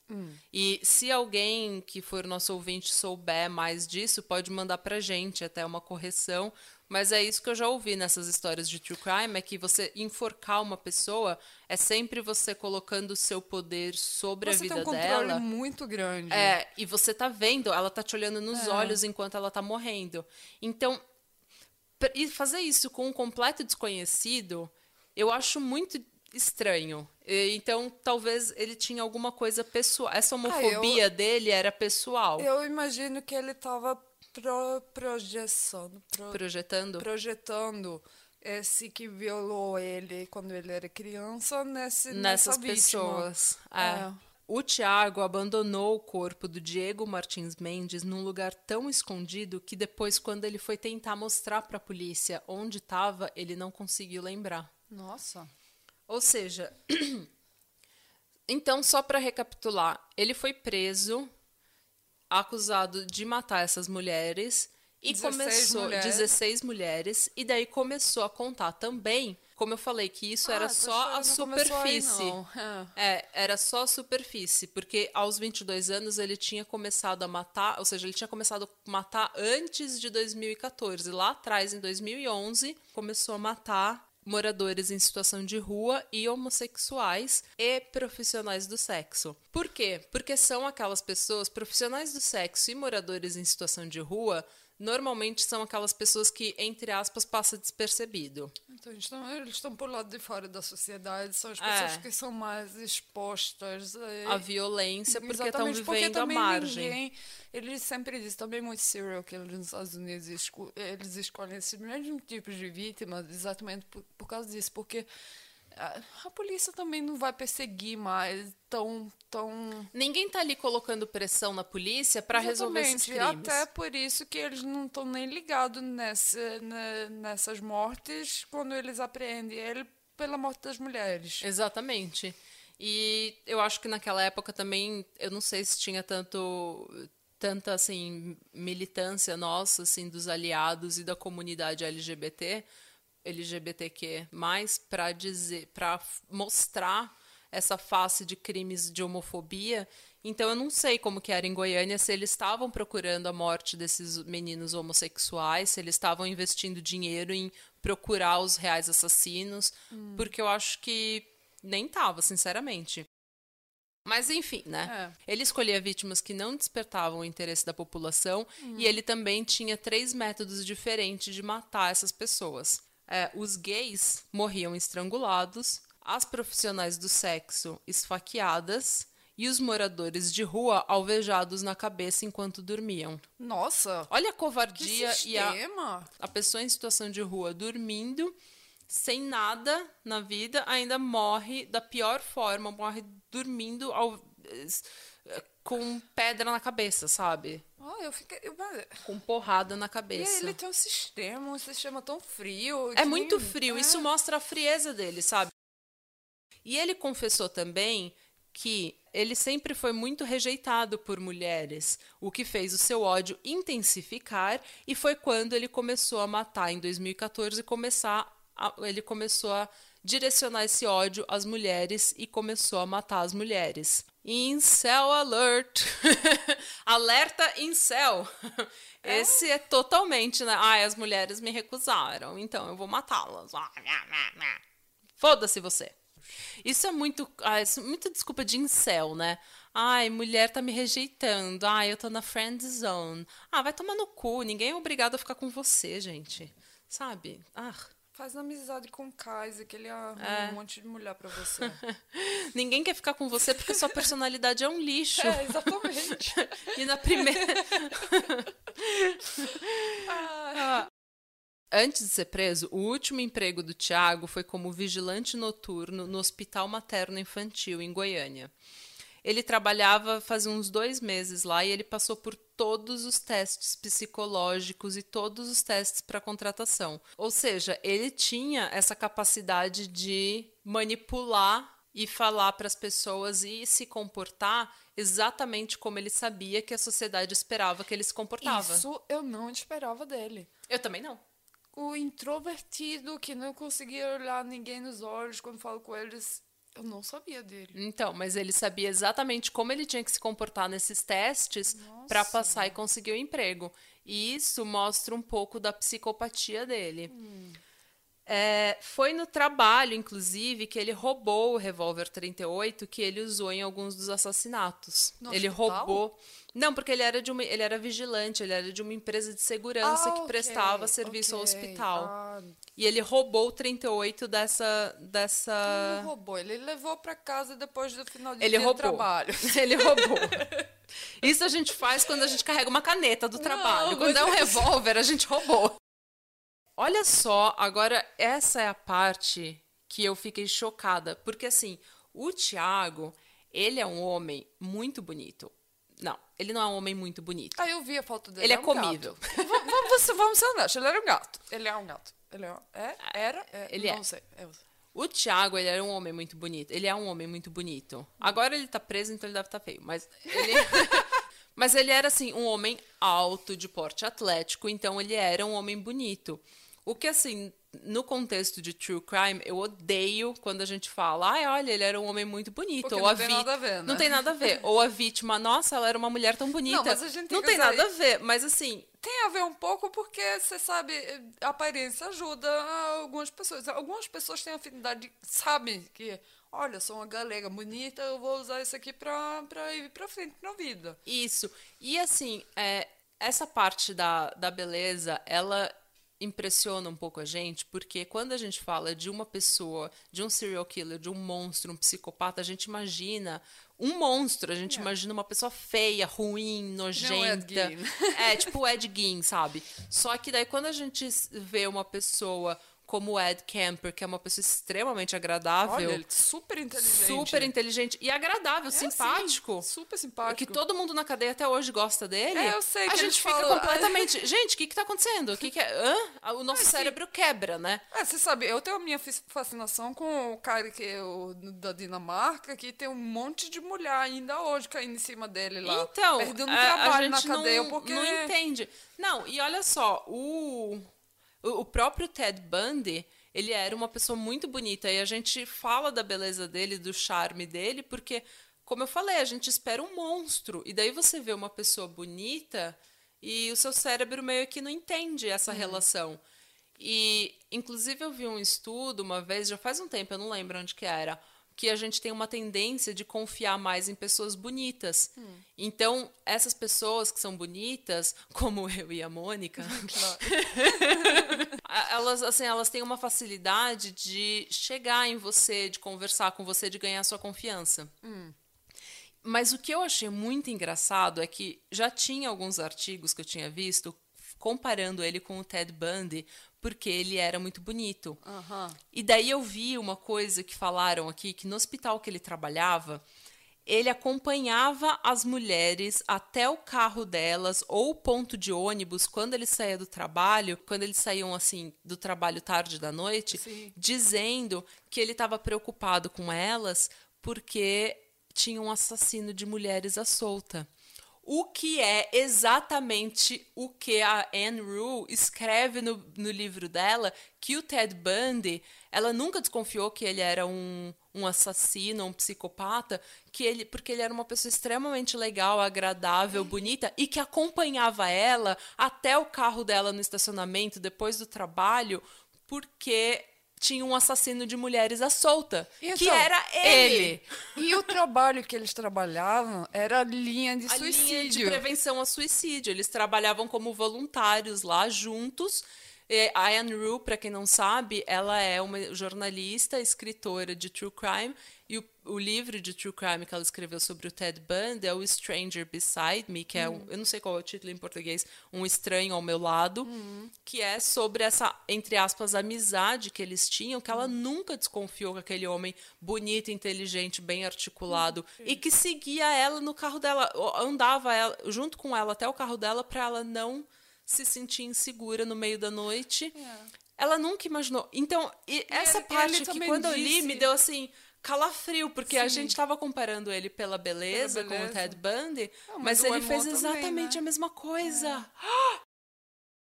E se alguém que for nosso ouvinte souber mais disso, pode mandar pra gente até uma correção. Mas é isso que eu já ouvi nessas histórias de true crime, é que você enforcar uma pessoa é sempre você colocando o seu poder sobre Você a vida tem um controle dela. muito grande. É, e você tá vendo, ela tá te olhando nos É. olhos enquanto ela tá morrendo. Então, e fazer isso com um completo desconhecido, eu acho muito estranho. Então, talvez ele tinha alguma coisa pessoal. Essa homofobia dele era pessoal. Eu imagino que ele tava pro, projeção, pro- Projetando. projetando esse que violou ele quando ele era criança nesse, nessas nessa pessoas. É. É. O Tiago abandonou o corpo do Diego Martins Mendes num lugar tão escondido que depois, quando ele foi tentar mostrar para a polícia onde estava, ele não conseguiu lembrar. Nossa. Ou seja, então só para recapitular, ele foi preso, acusado de matar essas mulheres e 16 começou mulheres. 16 mulheres e daí começou a contar também, como eu falei que isso era Ah, essa só a aí, superfície. não. É. É, era só a superfície, porque aos 22 anos ele tinha começado a matar, ou seja, ele tinha começado a matar antes de 2014. Lá atrás, em 2011, começou a matar moradores em situação de rua e homossexuais e profissionais do sexo. Por quê? Porque são aquelas pessoas, profissionais do sexo e moradores em situação de rua, normalmente são aquelas pessoas que, entre aspas, passa despercebido. Então, eles estão, eles estão por lado de fora da sociedade, são as pessoas É. que são mais expostas eh, A violência, porque estão Exatamente, porque vivendo à margem. Ninguém, eles sempre dizem, também muitos serial killers nos Estados Unidos, eles escolhem esses mesmos tipos de vítimas exatamente por, por causa disso, porque a, polícia também não vai perseguir mais tão... tão Ninguém tá ali colocando pressão na polícia para resolver esses crimes. Até por isso que eles não estão nem ligados nessa, nessas mortes quando eles apreendem ele pela morte das mulheres. Exatamente. E eu acho que naquela época também, eu não sei se tinha tanto tanta assim militância nossa assim dos aliados e da comunidade LGBT, LGBTQ+, para dizer, para mostrar essa face de crimes de homofobia. Então eu não sei como que era em Goiânia, se eles estavam procurando a morte desses meninos homossexuais, se eles estavam investindo dinheiro em procurar os reais assassinos, porque eu acho que nem tava, sinceramente. Mas enfim, né? Ele escolhia vítimas que não despertavam o interesse da população e ele também tinha três métodos diferentes de matar essas pessoas. É, os gays morriam estrangulados, as profissionais do sexo esfaqueadas e os moradores de rua alvejados na cabeça enquanto dormiam. Nossa, Olha a covardia e a, a pessoa em situação de rua dormindo, sem nada na vida, ainda morre da pior forma, morre dormindo ao- com pedra na cabeça, sabe? Ah, eu fiquei... eu- Com porrada na E cabeça. ele tem um sistema, um sistema tão frio. É muito frio, é. isso mostra a frieza dele, sabe? E ele confessou também que ele sempre foi muito rejeitado por mulheres, o que fez o seu ódio intensificar e foi quando ele começou a matar em 2014 começar a- ele começou a direcionar esse ódio às mulheres e começou a matar as mulheres. Incel alert. Alerta incel. Esse é totalmente, né? Ai, as mulheres me recusaram, então eu vou matá-las. Foda-se você. Isso é muito, ah, isso é muita desculpa de incel, né? Ai, mulher tá me rejeitando. Ai, eu tô na friend zone. Ah, vai tomar no cu. Ninguém é obrigado a ficar com você, gente. Sabe? Ah. Faz amizade com o Kaiser, que ele arruma É. um monte de mulher pra você. Ninguém quer ficar com você porque sua personalidade é um lixo. é, exatamente. E na primeira. Ah, Antes de ser preso, o último emprego do Tiago foi como vigilante noturno no Hospital Materno Infantil, em Goiânia. Ele trabalhava fazia uns dois meses lá e ele passou por todos os testes psicológicos e todos os testes para contratação. Ou seja, ele tinha essa capacidade de manipular e falar para as pessoas e se comportar exatamente como ele sabia que a sociedade esperava que ele se comportava. Isso eu não esperava dele. Eu também não. O introvertido que não conseguia olhar ninguém nos olhos quando falo com eles, eu não sabia dele. Então, mas ele sabia exatamente como ele tinha que se comportar nesses testes para passar e conseguir o emprego. E isso mostra um pouco da psicopatia dele. É, foi no trabalho, inclusive, que ele roubou o revólver 38 que ele usou em alguns dos assassinatos. No ele hospital? roubou. Não, porque ele era de uma, ele era vigilante, ele era de uma empresa de segurança Ah, que ok, prestava serviço ao ok. hospital. Ah, E ele roubou o 38 dessa ele dessa não roubou, ele levou pra casa depois do final de Ele dia roubou. trabalho. Ele roubou. Isso a gente faz quando a gente carrega uma caneta do trabalho. Não, quando é um revólver, a gente roubou. Olha só, agora essa é a parte que eu fiquei chocada. Porque assim, o Thiago, ele é um homem muito bonito. Não, ele não é um homem muito bonito. Ah, eu vi a foto dele. Ele é um comível. gato. V- vamos, vamos ser honestos, ele era um gato. Ele é um gato. Ele é, um- é? Era? É, Ele é. não sei. Eu- O Thiago, ele era um homem muito bonito. Ele é um homem muito bonito. Agora ele tá preso, então ele deve estar feio. Mas ele... mas ele era, assim, um homem alto, de porte atlético. Então ele era um homem bonito. O que, assim, no contexto de true crime, eu odeio quando a gente fala, ai, olha, ele era um homem muito bonito. Porque ou não a tem vi- nada a ver, né? Não tem nada a ver. Ou a vítima, nossa, ela era uma mulher tão bonita. Não, mas a gente tem Não tem usar nada a ver. Mas, assim, Tem a ver um pouco porque, você sabe, a aparência ajuda algumas pessoas. Algumas pessoas têm afinidade, sabem que, olha, sou uma galega bonita, eu vou usar isso aqui pra, pra ir pra frente na vida. Isso. E assim, é, essa parte da, da beleza, ela impressiona um pouco a gente, porque quando a gente fala de uma pessoa, de um serial killer, de um monstro, um psicopata, a gente imagina um monstro, a gente é. imagina uma pessoa feia, ruim, nojenta. Não, é, tipo o Ed Gein, sabe? Só que daí quando a gente vê uma pessoa como o Ed Camper, que é uma pessoa extremamente agradável. Olha, ele é super inteligente. Super inteligente e agradável, é, simpático. Sim, super simpático. Que todo mundo na cadeia até hoje gosta dele. É, eu sei que A gente fica fala... completamente. gente, o que que tá acontecendo? O que que é. Hã? O nosso é, cérebro quebra, né? É, você sabe, eu tenho a minha fascinação com o cara que é o, da Dinamarca, que tem um monte de mulher ainda hoje caindo em cima dele lá. Então, perdendo a, trabalho na cadeia não, porque. Não entende. Não, e olha só, o o, próprio Ted Bundy, ele era uma pessoa muito bonita e a gente fala da beleza dele, do charme dele, porque, como eu falei, a gente espera um monstro. E daí você vê uma pessoa bonita e o seu cérebro meio que não entende essa uhum. relação. E, inclusive, eu vi um estudo uma vez, já faz um tempo, eu não lembro onde que era, que a gente tem uma tendência de confiar mais em pessoas bonitas. Hum. Então, essas pessoas que são bonitas, como eu e a Mônica, elas assim, elas têm uma facilidade de chegar em você, de conversar com você, de ganhar sua confiança. Hum. Mas o que eu achei muito engraçado é que já tinha alguns artigos que eu tinha visto comparando ele com o Ted Bundy, porque ele era muito bonito. Uhum. E daí eu vi uma coisa que falaram aqui, que no hospital que ele trabalhava, ele acompanhava as mulheres até o carro delas ou o ponto de ônibus quando ele saía do trabalho, quando eles saíam assim do trabalho tarde da noite, Sim. dizendo que ele estava preocupado com elas porque tinha um assassino de mulheres à solta o que é exatamente o que a Anne Rule escreve no, no livro dela, que o Ted Bundy, ela nunca desconfiou que ele era um, um assassino, um psicopata, que ele, porque ele era uma pessoa extremamente legal, agradável, bonita e que acompanhava ela até o carro dela no estacionamento depois do trabalho, porque tinha um assassino de mulheres à solta, então, que era ele. ele. E o trabalho que eles trabalhavam era linha de a suicídio. Linha de prevenção a suicídio. Eles trabalhavam como voluntários lá juntos. A Anne Rue, para quem não sabe, ela é uma jornalista, escritora de true crime e o, o, livro de true crime que ela escreveu sobre o Ted Bundy é o Stranger Beside Me, que é um, eu não sei qual é o título em português, Um Estranho ao Meu Lado, uhum. que é sobre essa, entre aspas, amizade que eles tinham, que ela uhum. nunca desconfiou que aquele homem bonito, inteligente, bem articulado, uhum. e que seguia ela no carro dela, andava ela, junto com ela até o carro dela para ela não se sentir insegura no meio da noite. É. Ela nunca imaginou. Então, essa ele, parte ele que quando disse... eu li me deu assim calafrio, porque Sim. a gente estava comparando ele pela beleza, pela beleza. com o Ted Bundy, Não, mas, mas ele fez exatamente também, né? a mesma coisa.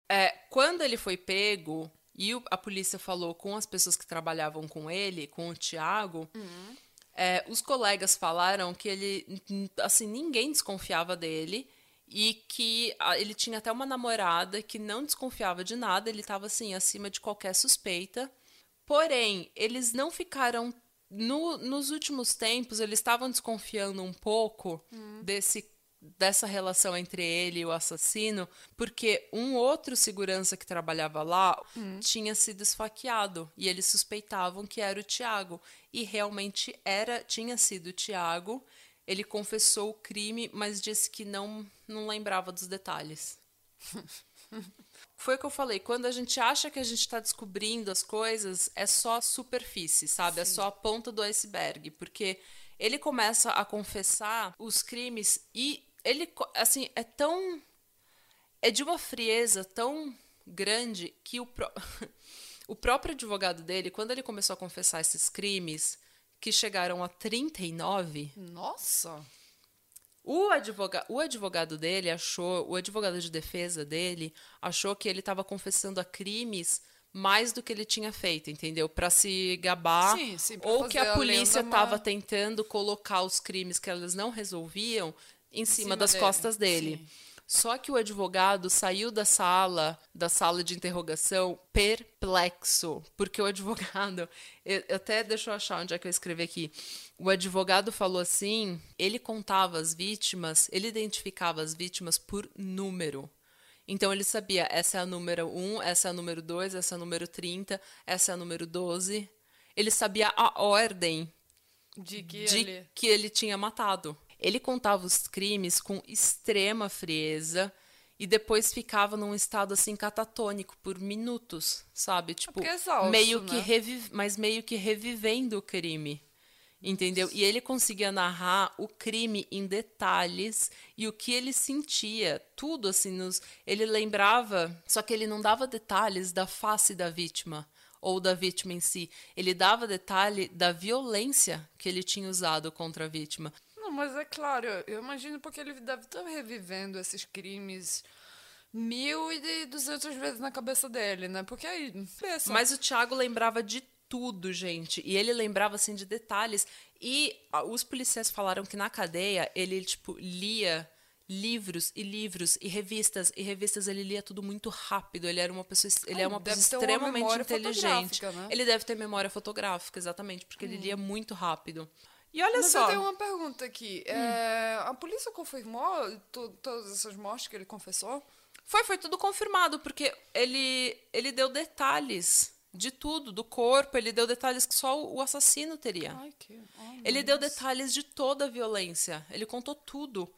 É. é. quando ele foi pego e a polícia falou com as pessoas que trabalhavam com ele, com o Tiago, uhum. é, os colegas falaram que ele, assim, ninguém desconfiava dele e que ele tinha até uma namorada que não desconfiava de nada, ele estava assim acima de qualquer suspeita. Porém, eles não ficaram no, nos últimos tempos, eles estavam desconfiando um pouco hum. desse dessa relação entre ele e o assassino, porque um outro segurança que trabalhava lá hum. tinha sido esfaqueado e eles suspeitavam que era o Tiago e realmente era tinha sido o Tiago. Ele confessou o crime, mas disse que não não lembrava dos detalhes. foi o que eu falei, quando a gente acha que a gente está descobrindo as coisas, é só a superfície, sabe? É Sim. É só a ponta do iceberg, porque ele começa a confessar os crimes e ele, assim, é tão. É de uma frieza tão grande que o, pro... o próprio advogado dele, quando ele começou a confessar esses crimes, que chegaram a 39. Nossa! O, advoga o advogado dele achou, o advogado de defesa dele achou que ele estava confessando a crimes mais do que ele tinha feito, entendeu? Para se gabar sim, sim, ou que a polícia estava uma... tentando colocar os crimes que elas não resolviam em, em cima, cima, das dele. costas dele. Sim. Só que o advogado saiu da sala, da sala de interrogação, perplexo, porque o advogado, eu, até deixa eu achar onde é que eu escrevi aqui. O advogado falou assim, ele contava as vítimas, ele identificava as vítimas por número. Então ele sabia, essa é a número 1, essa é a número 2, essa é a número 30, essa é a número 12. Ele sabia a ordem De que de ele... que ele tinha matado. Ele contava os crimes com extrema frieza e depois ficava num estado assim catatônico por minutos, sabe? Tipo, porque é exausto, meio que né? revi- mas meio que revivendo o crime. Entendeu? E ele conseguia narrar o crime em detalhes e o que ele sentia, tudo assim nos, ele lembrava, só que ele não dava detalhes da face da vítima ou da vítima em si. Ele dava detalhe da violência que ele tinha usado contra a vítima. Mas é claro, eu imagino porque ele deve estar revivendo esses crimes mil e duzentas vezes na cabeça dele, né? Porque aí, pensa, Mas o Thiago lembrava de tudo, gente. E ele lembrava, assim, de detalhes. E ah, os policiais falaram que na cadeia ele, tipo, lia livros e livros e revistas e revistas ele lia tudo muito rápido ele era uma pessoa ele é Ah, uma deve pessoa uma extremamente memória inteligente né? ele deve ter memória fotográfica exatamente porque ele lia muito rápido e olha Mas só eu tenho uma pergunta aqui. É, a polícia confirmou to- todas essas mortes que ele confessou? Foi, foi tudo confirmado, porque ele, ele deu detalhes de tudo, do corpo, ele deu detalhes que só o assassino teria. Ai, que... ai, Ele deu detalhes de toda a violência, ele contou tudo.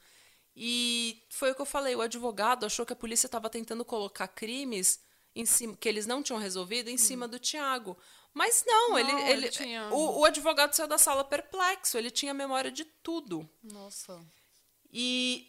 E foi o que eu falei, o advogado achou que a polícia estava tentando colocar crimes em cima, que eles não tinham resolvido em cima do Tiago. Mas não, Não, ele, ele ele, tinha- o, o advogado saiu da sala perplexo, ele tinha memória de tudo. Nossa. E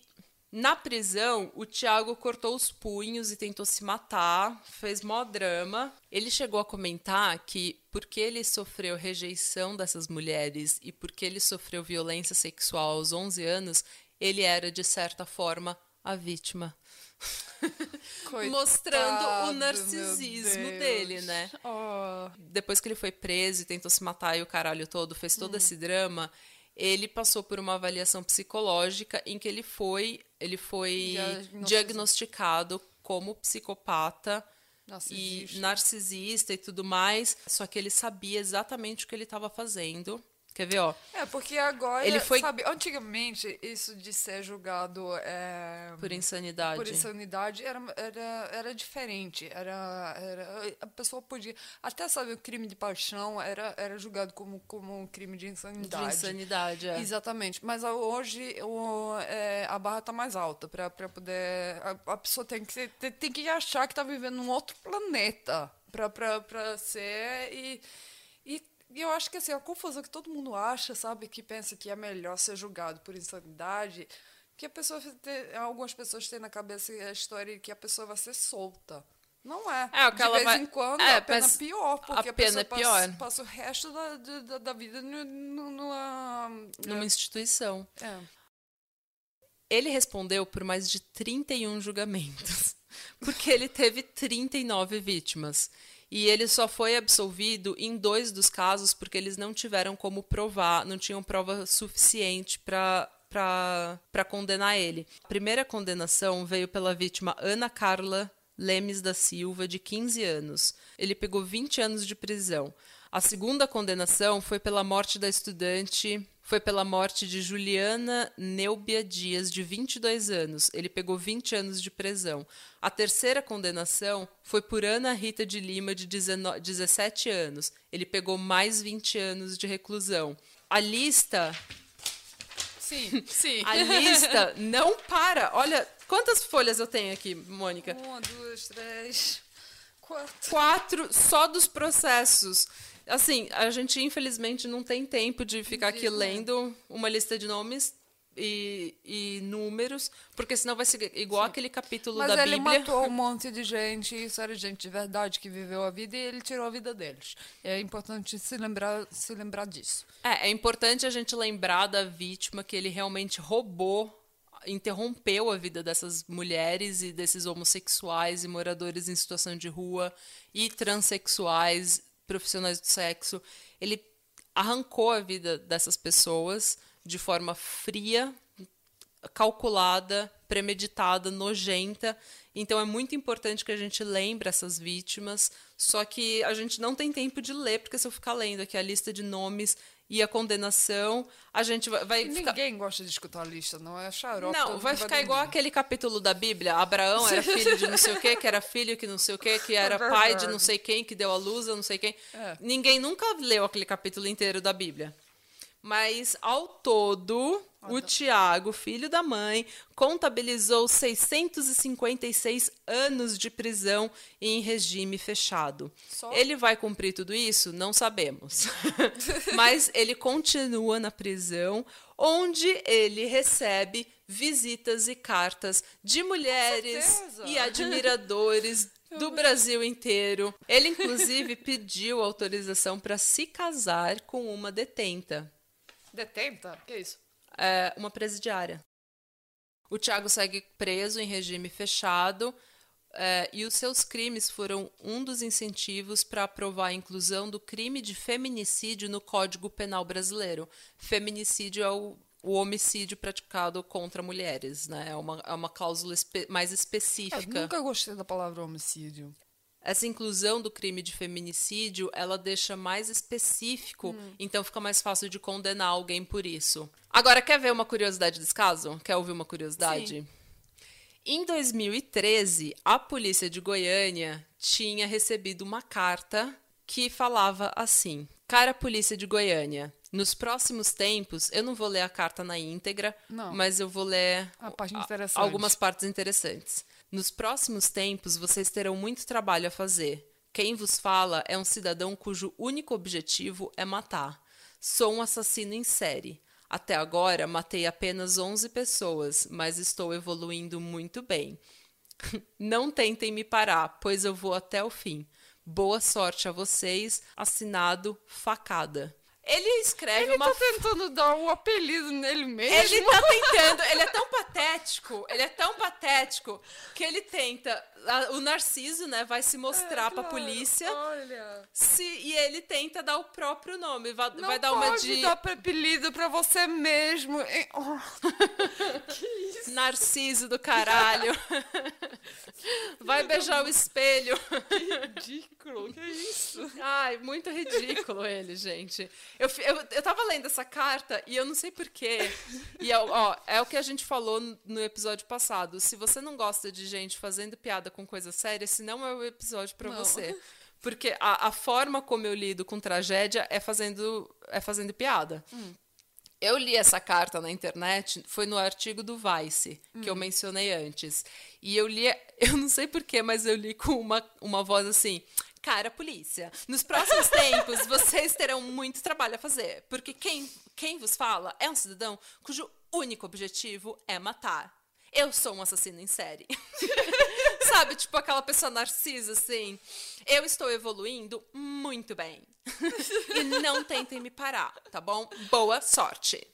na prisão, o Thiago cortou os punhos e tentou se matar, fez mó drama. Ele chegou a comentar que porque ele sofreu rejeição dessas mulheres e porque ele sofreu violência sexual aos 11 anos, ele era de certa forma a vítima. Mostrando Coitado, o narcisismo dele, né? Oh, depois que ele foi preso e tentou se matar e o caralho todo, fez todo esse drama, ele passou por uma avaliação psicológica em que ele foi, ele foi Diagnosticado. diagnosticado como psicopata Narcisista. e narcisista e tudo mais, só que ele sabia exatamente o que ele estava fazendo. Quer ver, ó? É, porque agora, Ele foi- sabe, antigamente, isso de ser julgado é, Por insanidade. por insanidade era, era, era diferente. Era, era, a pessoa podia. Até, sabe, o crime de paixão era, era julgado como, como um crime de De insanidade. insanidade, é. Exatamente. Mas a- hoje o, é, a barra tá mais alta para poder. A, a pessoa tem que, ser- tem, tem que achar que tá vivendo num outro planeta para ser. E, e, e eu acho que assim, a confusão que todo mundo acha, sabe, que pensa que é melhor ser julgado por insanidade, que a pessoa tem, algumas pessoas têm na cabeça a história de que a pessoa vai ser solta. Não é. É, de vez vai- em quando é, a pena mas pior, porque a a, pessoa é passa, passa o resto da, da, da- da vida nu- nu- numa. Numa instituição. É. Ele respondeu por mais de 31 julgamentos, porque ele teve 39 vítimas. E ele só foi absolvido em dois dos casos porque eles não tiveram como provar, não tinham prova suficiente para para condenar ele. A primeira condenação veio pela vítima Ana Carla Lemes da Silva, de 15 anos. Ele pegou 20 anos de prisão. A segunda condenação foi pela morte da estudante, foi pela morte de Juliana Neubia Dias, de 22 anos. Ele pegou 20 anos de prisão. A terceira condenação foi por Ana Rita de Lima, de 19 17 anos. Ele pegou mais 20 anos de reclusão. A lista Sim, sim. a lista não para. Olha, quantas folhas eu tenho aqui, Mônica? Uma, duas, três, quatro. Quatro só dos processos. Assim, a gente infelizmente não tem tempo de ficar aqui lendo uma lista de nomes e, e números, porque senão vai ser igual aquele capítulo Mas da ele Bíblia. matou um monte de gente, isso era gente de verdade que viveu a vida e ele tirou a vida deles. É importante se lembrar, se lembrar disso. É, é importante a gente lembrar da vítima que ele realmente roubou, interrompeu a vida dessas mulheres e desses homossexuais e moradores em situação de rua e transexuais, profissionais do sexo. Ele arrancou a vida dessas pessoas de forma fria, calculada, premeditada, nojenta. Então é muito importante que a gente lembre essas vítimas, só que a gente não tem tempo de ler, porque se eu ficar lendo aqui a lista de nomes e a condenação, a gente vai, vai Ninguém ficar. gosta de escutar a lista, não é xarope. Não, vai ficar igual dormir. aquele capítulo da Bíblia. Abraão era filho de não sei o quê, que era filho que não sei o quê, que era É pai de não sei quem, que deu a luz a não sei quem. É. Ninguém nunca leu aquele capítulo inteiro da Bíblia. Mas, ao todo, o Tiago, filho da mãe, contabilizou 656 anos de prisão em regime fechado. Só? Ele vai cumprir tudo isso? Não sabemos. Mas ele continua na prisão, onde ele recebe visitas e cartas de mulheres e admiradores do Brasil inteiro. Ele, inclusive, pediu autorização para se casar com uma detenta, Detenta? Que isso? é, uma presidiária. O Tiago segue preso em regime fechado. é, e os seus crimes foram um dos incentivos para aprovar a inclusão do crime de feminicídio no Código Penal brasileiro. Feminicídio é o, o homicídio praticado contra mulheres, né? É uma, é uma cláusula espe- mais Eu específica. nunca gostei da palavra homicídio. Essa inclusão do crime de feminicídio, ela deixa mais específico, então fica mais fácil de condenar alguém por isso. Agora, quer ver uma curiosidade desse caso? Quer ouvir uma curiosidade? Em 2013, a polícia de Goiânia tinha recebido uma carta que falava assim: Cara polícia de Goiânia, nos próximos tempos, eu não vou ler a carta na íntegra, Não. mas eu vou ler parte algumas partes interessantes. Nos próximos tempos, vocês terão muito trabalho a fazer. Quem vos fala é um cidadão cujo único objetivo é matar. Sou um assassino em série. Até agora, matei apenas 11 pessoas, mas estou evoluindo muito bem. Não tentem me parar, pois eu vou até o fim. Boa sorte a vocês. Assinado Facada. Ele escreve Ele uma tá tentando dar um apelido nele mesmo. ele tá tentando, ele é tão patético, ele é tão patético que ele tenta. A- O Narciso, né, vai se mostrar pra Claro, polícia Olha. se, e ele tenta dar o próprio nome. Vai, Não vai dar uma de dar apelido pra você mesmo. Oh, Narciso do caralho. Vai beijar o espelho. ridículo. Que isso? Ai, muito ridículo ele, gente. Eu, eu, eu tava lendo essa carta e eu não sei porquê. E ó, ó, é o que a gente falou no episódio passado. Se você não gosta de gente fazendo piada com coisa séria, esse não é o episódio Não. você. Porque a, a forma como eu lido com tragédia é fazendo, é fazendo piada. Eu li essa carta na internet, foi no artigo do Vice, que eu mencionei antes. E eu li, eu não sei porquê, mas eu li com uma, uma voz assim. Cara, polícia, nos próximos tempos vocês terão muito trabalho a fazer, porque quem, quem vos fala é um cidadão cujo único objetivo é matar. Eu sou um assassino em série. Sabe, tipo aquela pessoa narcisa, assim. Eu estou evoluindo muito bem. e não tentem me parar, tá bom? Boa sorte.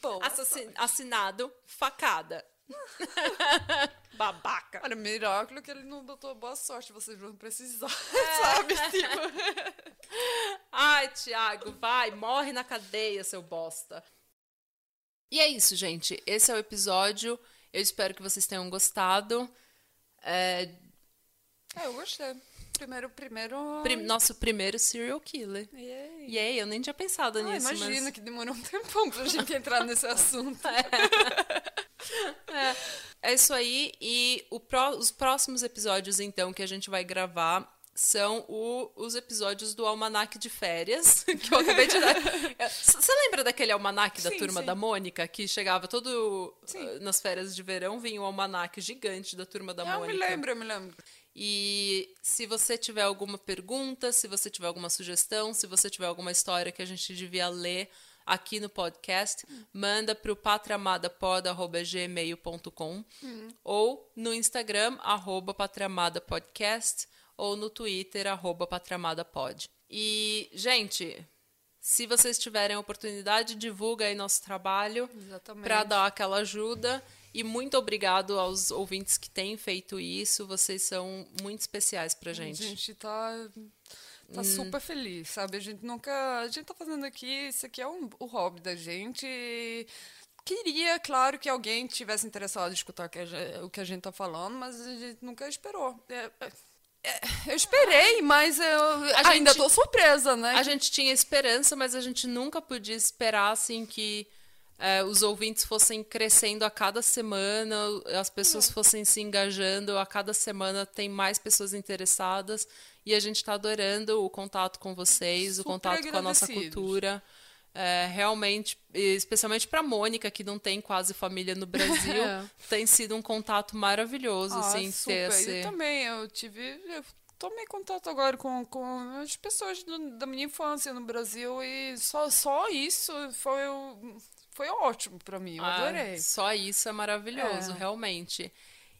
Bom, Assassin- assinado, facada. Babaca. Olha, miraculo que ele não botou boa sorte, vocês vão precisar, É. sabe? Tipo, Ai, Thiago, vai, morre na cadeia, seu bosta. E é isso, gente. Esse é o episódio. Eu espero que vocês tenham gostado. É, é, eu gostei. Primeiro, primeiro... pri- nosso primeiro serial killer. E aí, eu nem tinha pensado Ah, nisso, imagina mas... que demorou um tempão pra gente entrar nesse assunto. É isso aí. E o pró- os próximos episódios, então, que a gente vai gravar são o- os episódios do Almanac de Férias, que eu acabei de dar. Você lembra daquele almanac da Sim, turma sim. da Mônica, que chegava todo Sim. eh, nas férias de verão, vinha o almanac gigante da turma da eu Mônica. me lembro, eu me lembro. E se você tiver alguma pergunta, se você tiver alguma sugestão, se você tiver alguma história que a gente devia ler aqui no podcast, manda para o patramadapod.gmail.com ou no Instagram, arroba patramadapodcast ou no Twitter, arroba patramadapod. E, gente, se vocês tiverem a oportunidade, divulga aí nosso trabalho para dar aquela ajuda. E muito obrigado aos ouvintes que têm feito isso. Vocês são muito especiais pra gente. A gente tá, tá super feliz, sabe? A gente nunca. A gente tá fazendo aqui. Isso aqui é um, o hobby da gente. e Queria, claro, que alguém tivesse interessado em escutar o que a gente, o que a gente tá falando, mas a gente nunca esperou. É, é- eu esperei, mas eu ainda tô surpresa, né? A gente tinha esperança, mas a gente nunca podia esperar assim que é, os ouvintes fossem crescendo a cada semana, as pessoas fossem se engajando, a cada semana tem mais pessoas interessadas e a gente está adorando o contato com vocês, Super o contato com a nossa cultura. É, realmente, especialmente para Mônica, que não tem quase família no Brasil, é. tem sido um contato maravilhoso, ah, assim, super. ter esse... Eu também, eu tive... Eu tomei contato agora com, com as pessoas do, da minha infância no Brasil e só, só isso foi foi ótimo para mim, eu ah, adorei. Só isso é maravilhoso, é. realmente.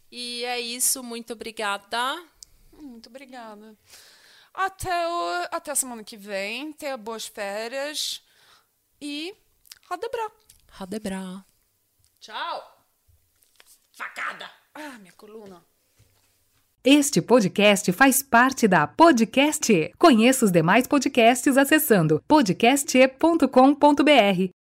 E é isso, muito obrigada. Muito obrigada. Até, o, até a semana que vem, tenha boas férias e Radebra. Radebra. Tchau. Facada. Ah, minha coluna. Este podcast faz parte da Podcast. Conheça os demais podcasts acessando podcast.com.br.